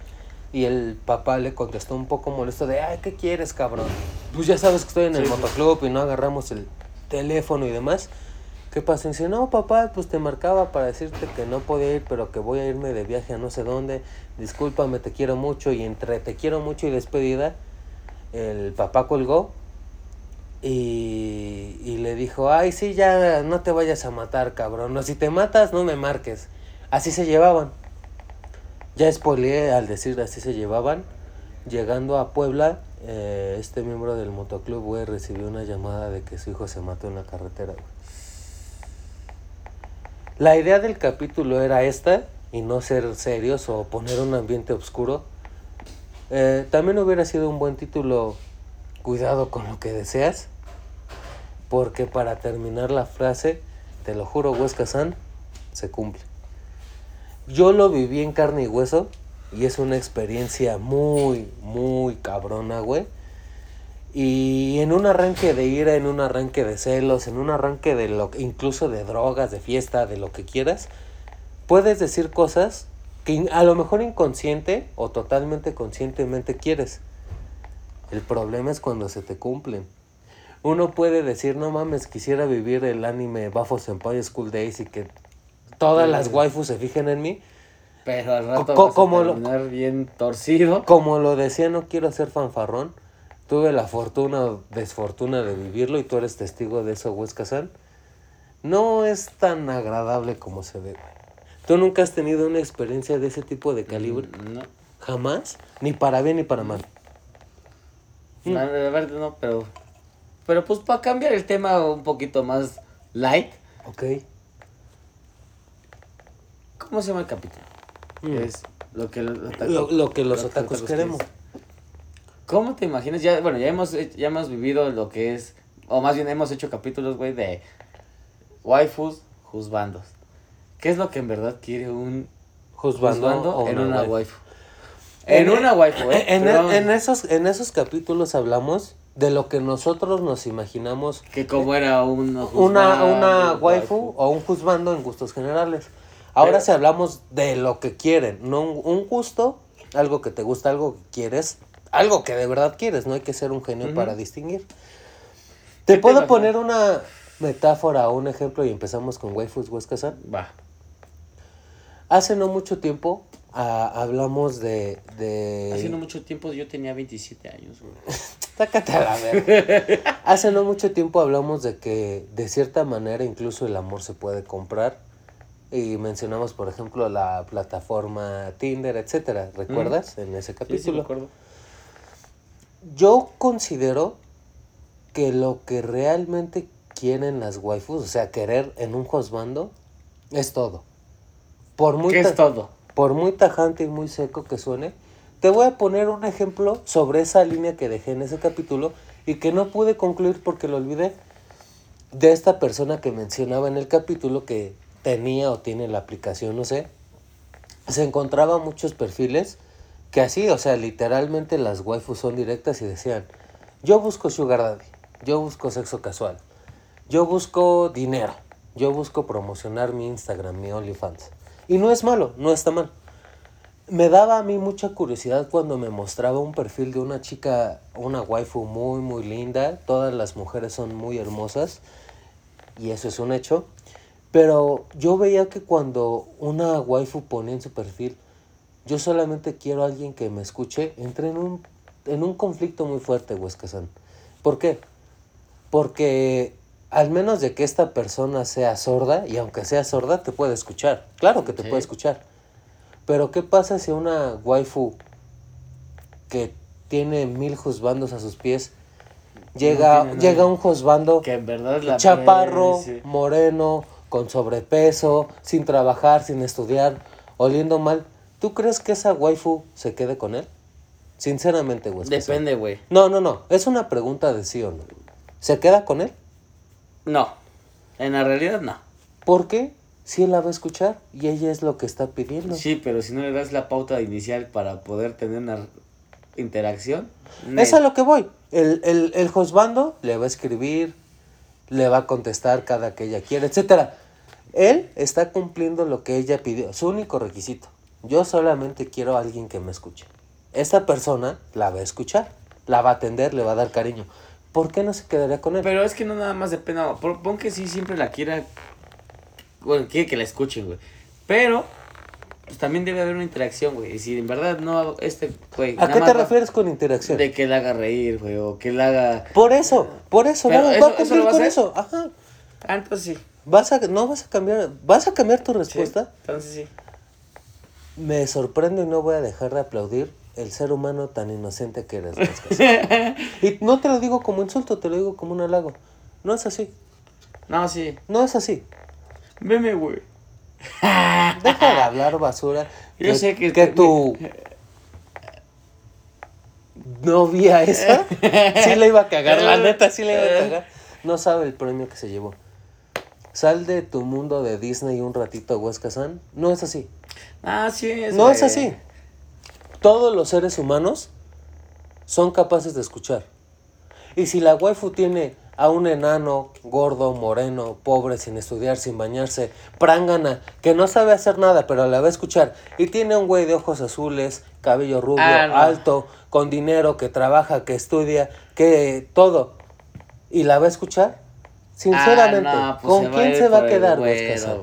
Y el papá le contestó un poco molesto de, ay, ¿qué quieres, cabrón? Pues ya sabes que estoy en el Sí. motoclub y no agarramos el teléfono y demás. ¿Qué pasa? Y dice, no, papá, pues te marcaba para decirte que no podía ir, pero que voy a irme de viaje a no sé dónde. Discúlpame, te quiero mucho. Y entre te quiero mucho y despedida, el papá colgó y, y le dijo, ay, sí, ya no te vayas a matar, cabrón. No, si te matas, no me marques. Así se llevaban. Ya spoileé al decir así se llevaban. Llegando a Puebla, eh, este miembro del motoclub, güey, recibió una llamada de que su hijo se mató en la carretera, güey. La idea del capítulo era esta, y no ser serios o poner un ambiente oscuro. Eh, también hubiera sido un buen título, cuidado con lo que deseas, porque para terminar la frase, te lo juro, Huesca San, se cumple. Yo lo viví en carne y hueso, y es una experiencia muy, muy cabrona, güey. Y en un arranque de ira, en un arranque de celos, en un arranque de lo incluso de drogas, de fiesta, de lo que quieras, puedes decir cosas que a lo mejor inconsciente o totalmente conscientemente quieres. El problema es cuando se te cumplen. Uno puede decir, no mames, quisiera vivir el anime Bafo Senpai School Days y que todas las waifus se fijen en mí. Pero al rato Co- vas a como lo- bien torcido. Como lo decía, no quiero ser fanfarrón. Tuve la fortuna o desfortuna de vivirlo y tú eres testigo de eso, San. No es tan agradable como se ve. ¿Tú nunca has tenido una experiencia de ese tipo de calibre? Mm, No. Jamás. Ni para bien ni para mal. Mm. La la verdad no, pero. Pero pues para cambiar el tema un poquito más light. Ok. ¿Cómo se llama el capítulo? Mm. Es lo que los otaku- Lo, lo que los lo otakus queremos. ¿Cómo te imaginas? Ya, bueno, ya hemos, he- ya hemos vivido lo que es, o más bien hemos hecho capítulos, güey, de waifus, juzbandos. ¿Qué es lo que en verdad quiere un juzbando o en una waifu. waifu? En una waifu, ¿eh? En, Perdón, en esos, en esos capítulos hablamos de lo que nosotros nos imaginamos Que como era un una, una waifu o un juzgando en gustos generales. Ahora Pero- si hablamos de lo que quieren, no un, gusto, algo que te gusta, algo que quieres, algo que de verdad quieres, no hay que ser un genio para distinguir. ¿Qué ¿Te puedo poner una metáfora o un ejemplo y empezamos con waifus Huesca-san? Va. Hace no mucho tiempo ah, hablamos de... de... Hace no mucho tiempo yo tenía 27 años, a la verga. Hace no mucho tiempo hablamos de que de cierta manera incluso el amor se puede comprar. Y mencionamos, por ejemplo, la plataforma Tinder, etcétera. ¿Recuerdas? En ese Sí, sí, me capítulo. acuerdo. yo considero que lo que realmente quieren las waifus, o sea, querer en un josbando, es todo. Por muy ¿Qué es todo? por muy tajante y muy seco que suene, te voy a poner un ejemplo sobre esa línea que dejé en ese capítulo y que no pude concluir porque lo olvidé de esta persona que mencionaba en el capítulo que tenía o tiene la aplicación, no sé. Se encontraba muchos perfiles que así, o sea, literalmente las waifus son directas y decían, yo busco sugar daddy, yo busco sexo casual, yo busco dinero, yo busco promocionar mi Instagram, mi OnlyFans. Y no es malo, no está mal. Me daba a mí mucha curiosidad cuando me mostraba un perfil de una chica, una waifu muy, muy linda. Todas las mujeres son muy hermosas y eso es un hecho. Pero yo veía que cuando una waifu ponía en su perfil, yo solamente quiero a alguien que me escuche, entré en un, en un conflicto muy fuerte, Huesca-san. ¿Por qué? Porque al menos de que esta persona sea sorda, y aunque sea sorda, te puede escuchar. Claro que te Sí. puede escuchar. Pero ¿qué pasa si una waifu que tiene mil juzbandos a sus pies llega, llega un juzbando Que en verdad la chaparro, sí. moreno, con sobrepeso, sin trabajar, sin estudiar, oliendo mal? ¿Tú crees que esa waifu se quede con él? Sinceramente, güey. Depende, güey. No, no, no. Es una pregunta de sí o no. ¿Se queda con él? No. En la realidad, no. ¿Por qué? Si él la va a escuchar y ella es lo que está pidiendo. Sí, pero si no le das la pauta inicial para poder tener una interacción. Es a lo que voy. El, el, el juzgando le va a escribir, le va a contestar cada que ella quiere, etcétera. Él está cumpliendo lo que ella pidió, su único requisito. Yo solamente quiero a alguien que me escuche. Esta persona la va a escuchar, la va a atender, le va a dar cariño. ¿Por qué no se quedaría con él? Pero es que no nada más depende. Pon que sí siempre la quiera. Bueno, quiere que la escuchen, güey. Pero. Pues también debe haber una interacción, güey. Y si en verdad no. Este, güey. ¿A qué te refieres con interacción? De que la haga reír, güey. O que la haga. Por eso, por eso, Pero va, eso- va a eso cumplir a con eso. Ajá. Ah, entonces sí. Vas a, no vas a cambiar, vas a cambiar tu Sí, respuesta. Entonces sí. Me sorprendo y no voy a dejar de aplaudir el ser humano tan inocente que eres. Y no te lo digo como insulto, te lo digo como un halago. No es así, No, sí. no es así. Veme, güey. Deja de hablar basura. Yo sé que- que tu novia esa sí le iba a cagar, la neta sí le iba a cagar. No sabe el premio que se llevó. Sal de tu mundo de Disney un ratito, Huesca San. No es así. Ah, sí es. No es así. Todos los seres humanos son capaces de escuchar. Y si la waifu tiene a un enano, gordo, moreno, pobre, sin estudiar, sin bañarse, prángana, que no sabe hacer nada, pero la va a escuchar, y tiene un güey de ojos azules, cabello rubio, Ah, no. alto, con dinero, que trabaja, que estudia, que todo, y la va a escuchar, sinceramente, Ah, no, pues ¿con quién se va a quedar, güero?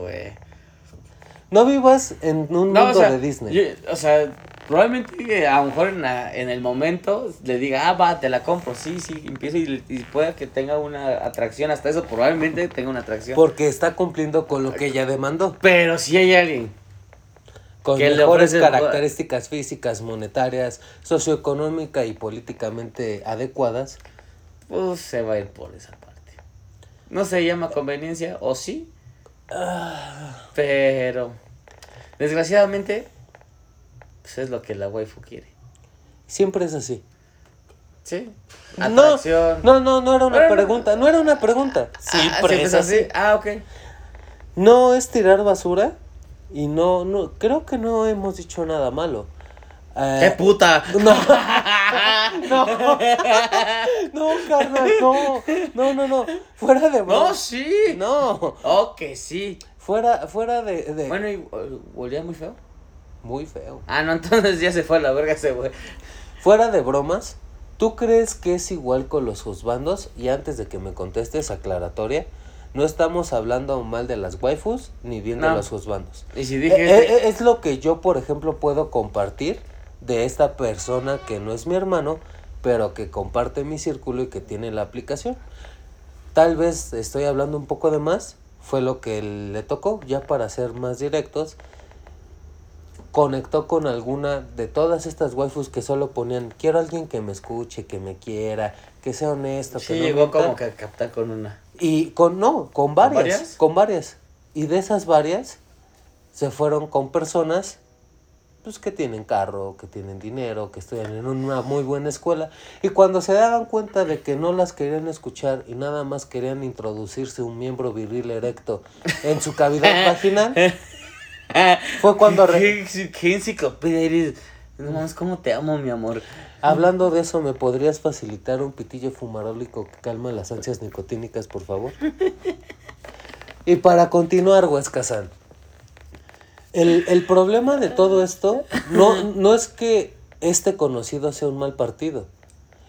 No vivas en un No, mundo o sea, de Disney. yo- o sea, probablemente a lo mejor en, la- en el momento le diga, ah, va, te la compro. Sí, sí, empiezo y, y pueda que tenga una atracción. Hasta eso probablemente tenga una atracción. Porque está cumpliendo con lo que ella demandó. Pero si hay alguien. Con Que mejores características físicas, monetarias, socioeconómica y políticamente adecuadas. Pues se va a ir por esa parte. No se llama conveniencia, o sí. Pero. Desgraciadamente. Pues es lo que la waifu quiere. Siempre es así. ¿Sí? No, Atracción. no, no, no era una Bueno, pregunta. No era una pregunta. Ah, Siempre es ¿siempre así. Ah, ok. No es tirar basura. Y no, no, creo que no hemos dicho nada malo. Eh, ¡Qué puta! No. no. No, carnal, no. No, no, no. Fuera de No, broma. sí. No. Oh, que sí. Fuera, fuera de, de- Bueno, y uh, olía muy feo. Muy feo. Ah, no, entonces ya se fue a la verga ese güey. Fuera de bromas, ¿tú crees que es igual con los juzbandos? Y antes de que me contestes, aclaratoria, no estamos hablando mal de las waifus ni bien de No. los juzbandos. Y si dije. eh, este- eh, es lo que yo, por ejemplo, puedo compartir de esta persona que no es mi hermano, pero que comparte mi círculo y que tiene la aplicación. Tal vez estoy hablando un poco de más, fue lo que le tocó, ya para ser más directos. Conectó con alguna de todas estas waifus que solo ponían, quiero a alguien que me escuche, que me quiera, que sea honesto, Sí, que no llegó mienta". como que a captar con una. Y con, no, con varias, varias? con varias. Y de esas varias se fueron con personas pues que tienen carro, que tienen dinero, que estudian en una muy buena escuela. Y cuando se daban cuenta de que no las querían escuchar y nada más querían introducirse un miembro viril erecto en su cavidad vaginal, fue cuando... ¿Qué, qué enciclopedia eres? No mames, cómo te amo, mi amor. Hablando de eso, ¿me podrías facilitar un pitillo fumarólico que calma las ansias nicotínicas, por favor? y para continuar, Huescazán. El, el problema de todo esto no, no es que este conocido sea un mal partido.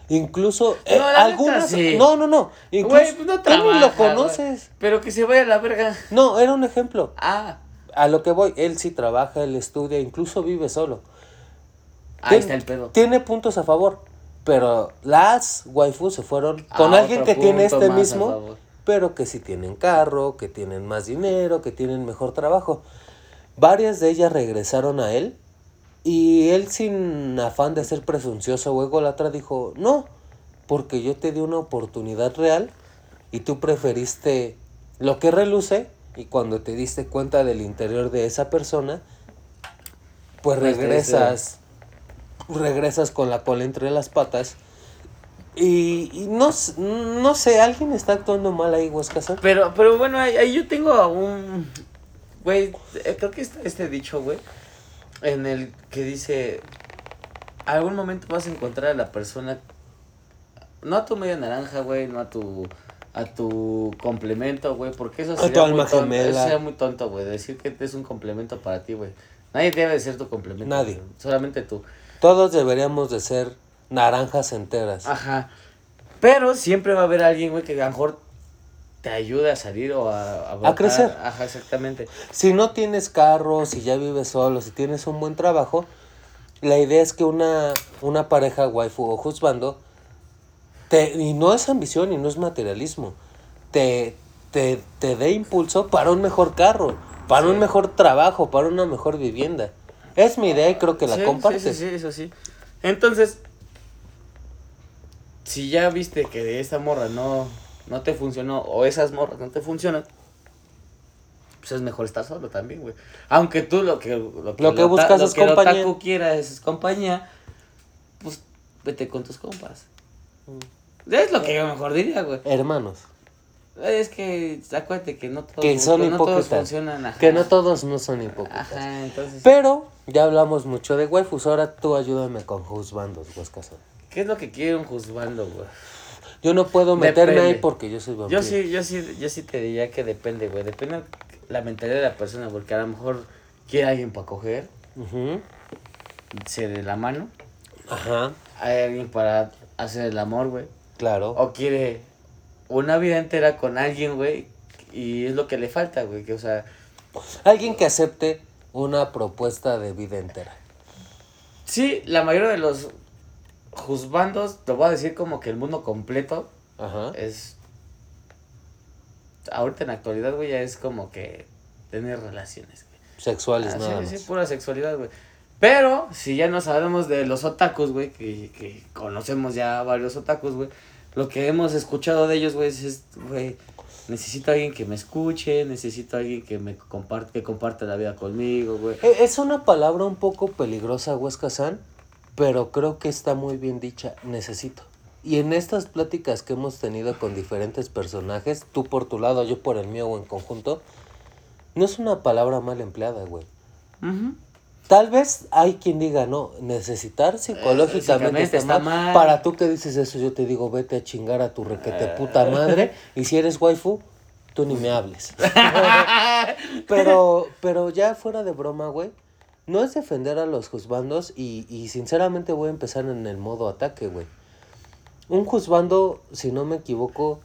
Incluso eh, No, algunas... sí. No, no, no. Incluso, pues no tú ni lo trabaja, conoces. Pero que se vaya a la verga. No, era un ejemplo. Ah, A lo que voy, él sí trabaja, él estudia, incluso vive solo. ahí Tien- está el pedo. Tiene puntos a favor, pero las waifus se fueron con alguien que tiene este mismo, pero que sí tienen carro, que tienen más dinero, que tienen mejor trabajo. Varias de ellas regresaron a él y él sin afán de ser presuncioso o ególatra dijo, no, porque yo te di una oportunidad real y tú preferiste lo que reluce y cuando te diste cuenta del interior de esa persona, pues Pues regresas, regresas con la cola entre las patas. Y, y no, no sé, alguien está actuando mal ahí, Huescasa. Pero, pero bueno, ahí, yo tengo a un. Güey, eh, creo que está este dicho, güey. En el que dice. Algún momento vas a encontrar a la persona. No a tu media naranja, güey, no a tu. A tu complemento, güey, porque eso sería, muy tonto, eso sería muy tonto, güey, decir que es un complemento para ti, güey. Nadie debe de ser tu complemento. Nadie. güey, Solamente tú. Todos deberíamos de ser naranjas enteras. Ajá. Pero siempre va a haber alguien, güey, que a lo mejor te ayude a salir o a... brotar. crecer. Ajá, exactamente. Si no tienes carro, si ya vives solo, si tienes un buen trabajo, la idea es que una, una pareja waifu o juzbando, te, y no es ambición y no es materialismo, te, te, te dé impulso para un mejor carro, para Sí. un mejor trabajo, para una mejor vivienda. Es mi idea y creo que la Sí, compartes. Sí, sí, sí, eso sí. Entonces, si ya viste que esta morra no, no te funcionó o esas morras no te funcionan, pues es mejor estar solo también, güey. Aunque tú lo que, lo que, Lo que ota- buscas lo es que compañía. otaku quiera es compañía, pues vete con tus compas. Es lo que yo mejor diría, güey. Hermanos, Es que acuérdate que no todos, que son no todos funcionan. ajá. Que no todos no son hipócritas. Ajá, entonces. Pero ya hablamos mucho de waifus, ahora tú ayúdame con juzbandos, Huescazón. ¿Qué es lo que quiere un juzgando, güey? Yo no puedo meterme Depende. ahí porque yo soy vampiro. Yo sí, yo sí, yo sí te diría que depende, güey. Depende la mentalidad de la persona, porque a lo mejor quiere alguien para coger, Ujú. se de la mano. Ajá, Hay alguien para hacer el amor, güey. Claro. O quiere una vida entera con alguien, güey. Y es lo que le falta, güey. Que, o sea, Alguien que acepte una propuesta de vida entera. sí, la mayoría de los juzbandos, te voy a decir como que el mundo completo Ajá. es. Ahorita en la actualidad, güey, ya es como que tener relaciones, güey. Sexuales Ah, nada sí, más. sí, pura sexualidad, güey. Pero, si ya nos hablamos de los otakus, güey, que, que conocemos ya varios otakus, güey, lo que hemos escuchado de ellos, güey, es, güey, necesito a alguien que me escuche, necesito a alguien que me comparte, que comparte la vida conmigo, güey. E- Es una palabra un poco peligrosa, Huesca-san, pero creo que está muy bien dicha. Necesito. Y en estas pláticas que hemos tenido con diferentes personajes, tú por tu lado, yo por el mío o en conjunto, no es una palabra mal empleada, güey. Ujú. Tal vez hay quien diga, no, necesitar psicológicamente psicológicamente está, está mal. mal. Para tú que dices eso, yo te digo, vete a chingar a tu requete puta madre. y si eres waifu, tú ni me hables. pero, pero ya fuera de broma, güey, no es defender a los juzbandos y, y sinceramente voy a empezar en el modo ataque, güey. Un juzbando, si no me equivoco,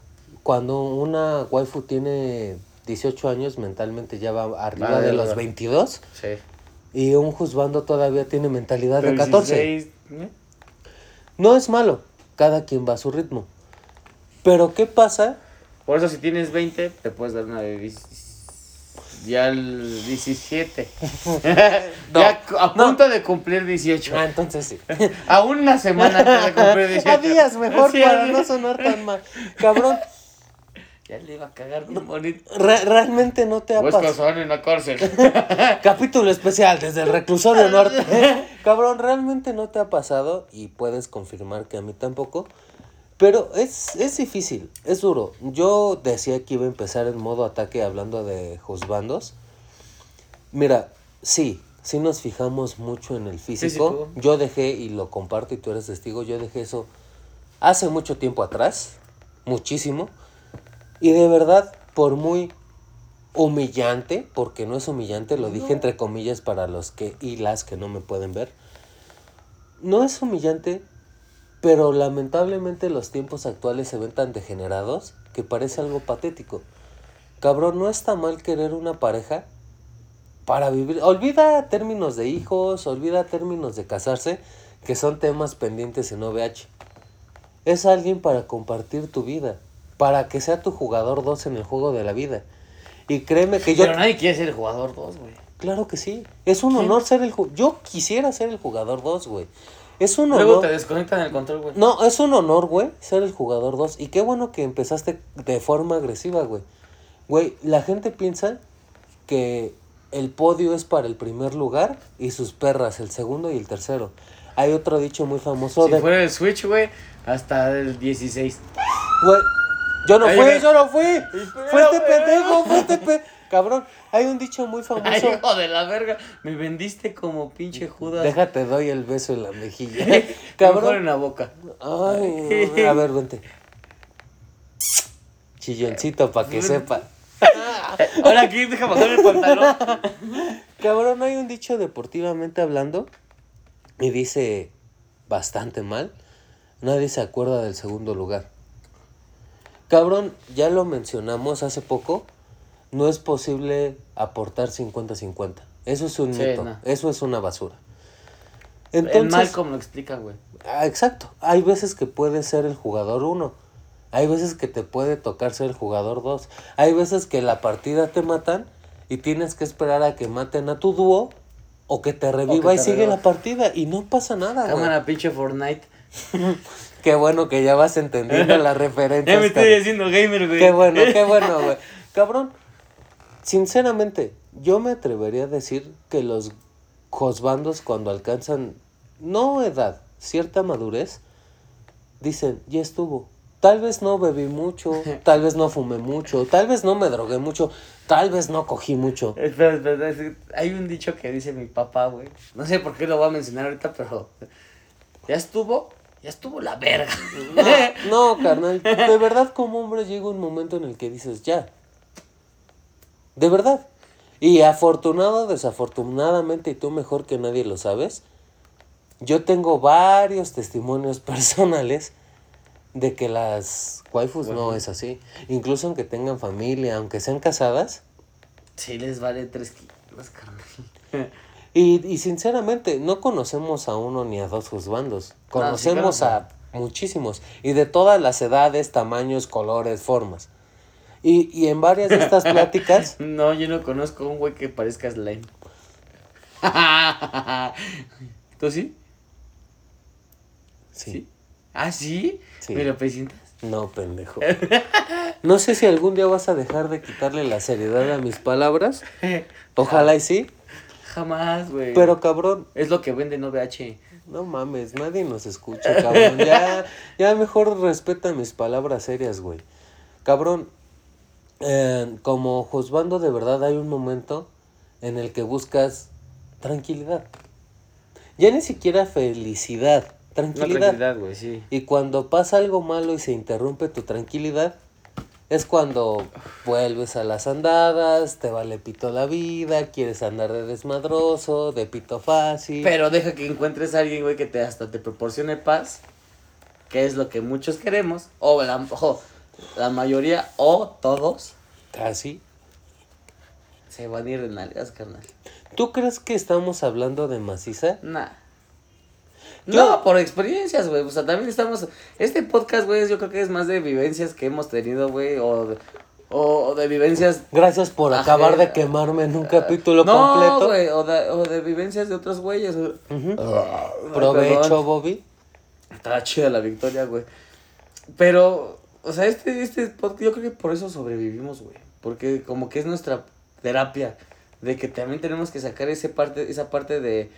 cuando una waifu tiene 18 años, mentalmente ya va arriba de los va. 22. Sí. Y un juzbando todavía tiene mentalidad de Pero 14. 16, ¿eh? No es malo, cada quien va a su ritmo. Pero ¿qué pasa? Por eso si tienes 20, te puedes dar una de ya el 17. No, ya a no. punto de cumplir 18. Ah, entonces sí. A una semana antes de cumplir 18. A días mejor Sí, para no sonar tan mal. Cabrón, Ya le iba a cagar bien bonito. re- realmente no te ha pasado. en la cárcel. Capítulo especial desde el reclusorio norte. Cabrón, realmente no te ha pasado y puedes confirmar que a mí tampoco. Pero es, es difícil, es duro. Yo decía que iba a empezar en modo ataque hablando de juzbandos. Mira, sí, sí nos fijamos mucho en el físico. Físico. Yo dejé, y lo comparto y tú eres testigo, yo dejé eso hace mucho tiempo atrás, muchísimo. Y de verdad, por muy humillante, porque no es humillante, lo dije entre comillas para los que y las que no me pueden ver. No es humillante, pero lamentablemente los tiempos actuales se ven tan degenerados que parece algo patético. Cabrón, no está mal querer una pareja para vivir. Olvida términos de hijos, olvida términos de casarse, que son temas pendientes en OVH. Es alguien para compartir tu vida, para que sea tu jugador 2 en el juego de la vida. Y créeme que yo... Pero nadie quiere ser el jugador 2, güey. Claro que sí. Es un honor ser el jugador. Yo quisiera ser el jugador 2, güey. Es un Luego honor. te desconectan el control, güey. No, es un honor, güey, ser el jugador 2. Y qué bueno que empezaste de forma agresiva, güey. Güey, la gente piensa que el podio es para el primer lugar y sus perras, el segundo y el tercero. Hay otro dicho muy famoso Si de... fuera el Switch, güey, hasta el 16. Güey, yo no fui, yo no fui. Fue este pendejo, fue este pe... Cabrón, hay un dicho muy famoso. Ay, hijo de la verga. Me vendiste como pinche Judas. Déjate, doy el beso en la mejilla. Mejor en Cabrón. la boca. Ay, a ver, vente. Chilloncito para que sepa. Ahora aquí, deja bajar el pantalón. Cabrón, hay un dicho deportivamente hablando y dice bastante mal. Nadie se acuerda del segundo lugar. Cabrón, ya lo mencionamos hace poco. No es posible aportar 50-50. Eso es un Sí, mito. no. Eso es una basura. el Entonces, Malcolm lo explica, güey. Ah, exacto. Hay veces que puedes ser el jugador 1. Hay veces que te puede tocar ser el jugador 2. Hay veces que la partida te matan y tienes que esperar a que maten a tu dúo o que te reviva te y sigue reviva. la partida y no pasa nada, güey. Cámara, pinche Fortnite. Qué bueno que ya vas entendiendo las Ya referencias. me estoy haciendo gamer, güey. Qué bueno, qué bueno, güey. Cabrón, sinceramente, yo me atrevería a decir que los josbandos cuando alcanzan, no edad, cierta madurez, dicen, ya estuvo. Tal vez no bebí mucho, tal vez no fumé mucho, tal vez no me drogué mucho, tal vez no cogí mucho. Espera, espera, es que hay un dicho que dice mi papá, güey. No sé por qué lo voy a mencionar ahorita, pero. Ya estuvo, ya estuvo la verga. No, no, carnal, de verdad como hombre llega un momento en el que dices, ya. De verdad. Y afortunado, desafortunadamente, y tú mejor que nadie lo sabes, yo tengo varios testimonios personales de que las waifus no es así. Incluso aunque tengan familia, aunque sean casadas. Sí, les vale tres kilos, carnal. Y, y sinceramente, no conocemos a uno ni a dos juzbandos. Conocemos claro. a muchísimos. Y de todas las edades, tamaños, colores, formas. Y, y en varias de estas pláticas, No, yo no conozco a un güey que parezca slime. ¿Tú sí? sí, ¿Ah, sí? Sí. ¿Me lo presentas? no, pendejo. No sé si algún día vas a dejar de quitarle la seriedad a mis palabras. Ojalá y sí. Jamás, güey. Pero cabrón, Es lo que vende VH. no mames, nadie nos escucha, cabrón. Ya, ya mejor respeta mis palabras serias, güey. Cabrón, eh, como juzgando de verdad hay un momento en el que buscas tranquilidad. Ya ni siquiera felicidad, No, tranquilidad. tranquilidad, güey, sí. Y cuando pasa algo malo y se interrumpe tu tranquilidad, es cuando vuelves a las andadas, te vale pito la vida, quieres andar de desmadroso, de pito fácil. Pero deja que encuentres a alguien, güey, que te hasta te proporcione paz. Que es lo que muchos queremos. O la, mayoría, o todos, Casi. se van a ir de nalgas, carnal. ¿Tú crees que estamos hablando de maciza? Nah. No, por experiencias, güey. O sea, también estamos. Este podcast, güey, yo creo que es más de vivencias que hemos tenido, güey. O, O, o de vivencias. Gracias por acabar de quemarme en un capítulo no, completo. güey, o de, o de vivencias de otros güeyes. Ay, Provecho, perdón. Bobby. Estaba chida la victoria, güey. Pero, o sea, este, este podcast, yo creo que por eso sobrevivimos, güey. Porque como que es nuestra terapia. De que también tenemos que sacar ese parte, esa parte de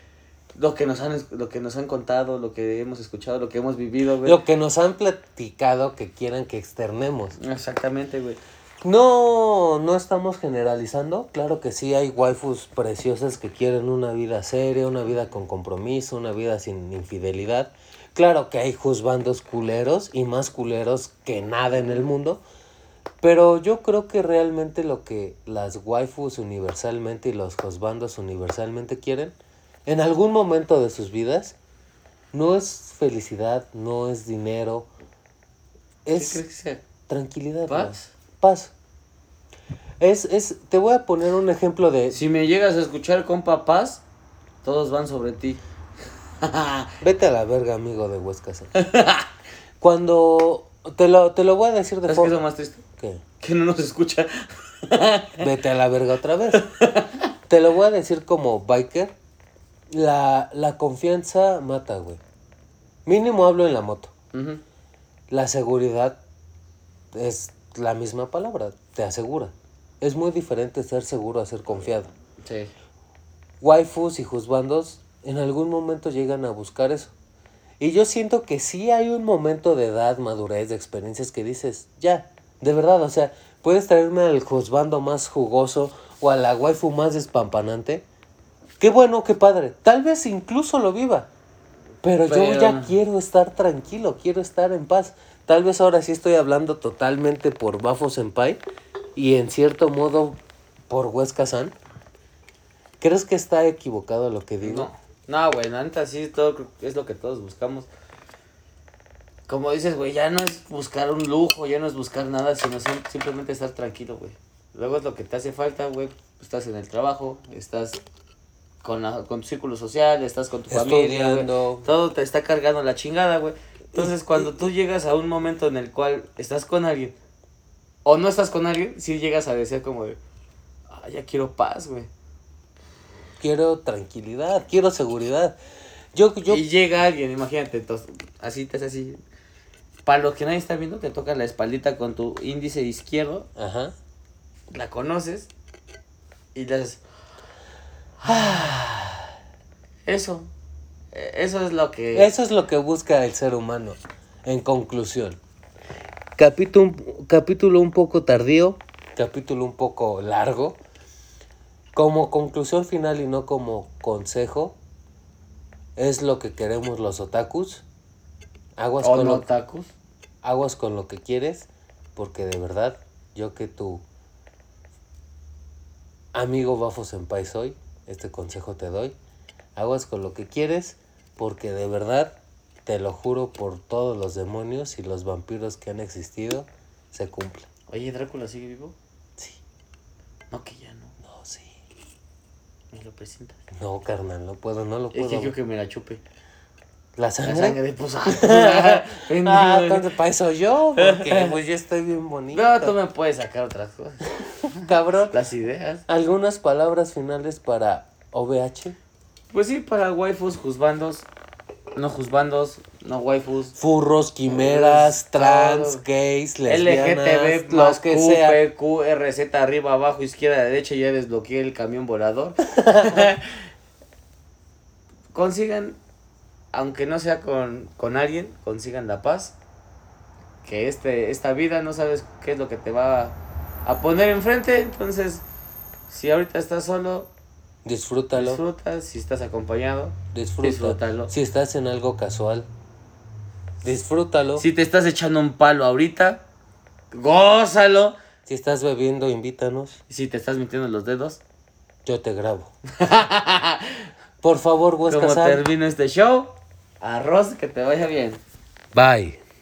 lo que nos han, es- lo que nos han contado, lo que hemos escuchado, lo que hemos vivido, güey. Lo que nos han platicado que quieran que externemos. Exactamente, güey. No, no estamos generalizando. Claro que sí hay waifus preciosas que quieren una vida seria, una vida con compromiso, una vida sin infidelidad. Claro que hay juzbandos culeros y más culeros que nada en el mundo. Pero yo creo que realmente lo que las waifus universalmente y los juzbandos universalmente quieren, en algún momento de sus vidas, no es felicidad, no es dinero, ¿Qué es crees que sea? tranquilidad. ¿Paz? Paz. Es, es, te voy a poner un ejemplo de... Si me llegas a escuchar con papás, todos van sobre ti. Vete a la verga, amigo de Huesca. Cuando... Te lo, te lo voy a decir de ¿Sabes qué es lo forma... más triste? ¿Qué? Que no nos escucha. Vete a la verga otra vez. Te lo voy a decir como biker. La, la confianza mata, güey. Mínimo hablo en la moto. La seguridad es la misma palabra, te asegura. Es muy diferente ser seguro a ser confiado. Sí. waifus y juzbandos en algún momento llegan a buscar eso. Y yo siento que sí hay un momento de edad, madurez, de experiencias que dices, ya, de verdad, o sea, puedes traerme al juzbando más jugoso o a la waifu más despampanante. Qué bueno, qué padre. Tal vez incluso lo viva. Pero, yo ya quiero estar tranquilo, quiero estar en paz. Tal vez ahora sí estoy hablando totalmente por Bafo Senpai y en cierto modo por Huesca San. ¿Crees que está equivocado lo que digo? No, no, güey, neta sí todo es lo que todos buscamos. Como dices, güey, ya no es buscar un lujo, ya no es buscar nada, sino sim- simplemente estar tranquilo, güey. Luego es lo que te hace falta, güey. Estás en el trabajo, estás con, la- con tu círculo social, estás con tu familia, güey. Todo te está cargando la chingada, güey. Entonces, cuando tú llegas a un momento en el cual estás con alguien o no estás con alguien, sí llegas a decir como de, ah, ya quiero paz, güey. Quiero tranquilidad, quiero seguridad. Yo, yo, Y llega alguien, imagínate, entonces, así te así. Para los que nadie está viendo, te toca la espaldita con tu índice izquierdo, ajá. la conoces y le haces. Eso. Eso es lo que. Eso es lo que busca el ser humano. En conclusión. Capítulo, capítulo un poco tardío, capítulo un poco largo. Como conclusión final y no como consejo, es lo que queremos los otakus. Aguas, O con, no lo, tacos. aguas con lo que quieres, porque de verdad, yo que tu amigo Bafo Senpai soy, este consejo te doy. Aguas con lo que quieres, porque de verdad, te lo juro por todos los demonios y los vampiros que han existido, se cumple. Oye, Drácula sigue vivo. Sí, No, que ya no. no, sí. Me lo presentas. No, carnal, no puedo, no lo Es puedo. que quiero que me la chupe. ¿La La sangre? sangre, pues. ah. Ah, entonces para eso yo, porque pues yo estoy bien bonito. No, tú me puedes sacar otras cosas. Cabrón. Las ideas. ¿Algunas palabras finales para OVH? Pues sí, para waifus, juzbandos. No juzbandos, no waifus. Furros, quimeras, trans, gays, lesbianas, LGTB lo más que Q, sea. P, Q, RZ, arriba, abajo, izquierda, derecha, ya desbloqueé el camión volador. consigan, aunque no sea con, con alguien, consigan la paz. Que este, esta vida no sabes qué es lo que te va a poner enfrente. Entonces, si ahorita estás solo, Disfrútalo, disfrutas. Si estás acompañado, disfrútalo. disfrútalo. Si estás en algo casual, disfrútalo. si te estás echando un palo ahorita, gózalo. Si estás bebiendo, invítanos. Y si te estás metiendo los dedos, Yo te grabo. Por favor, Huesca como San. termina este show, arroz, que te vaya bien. Bye.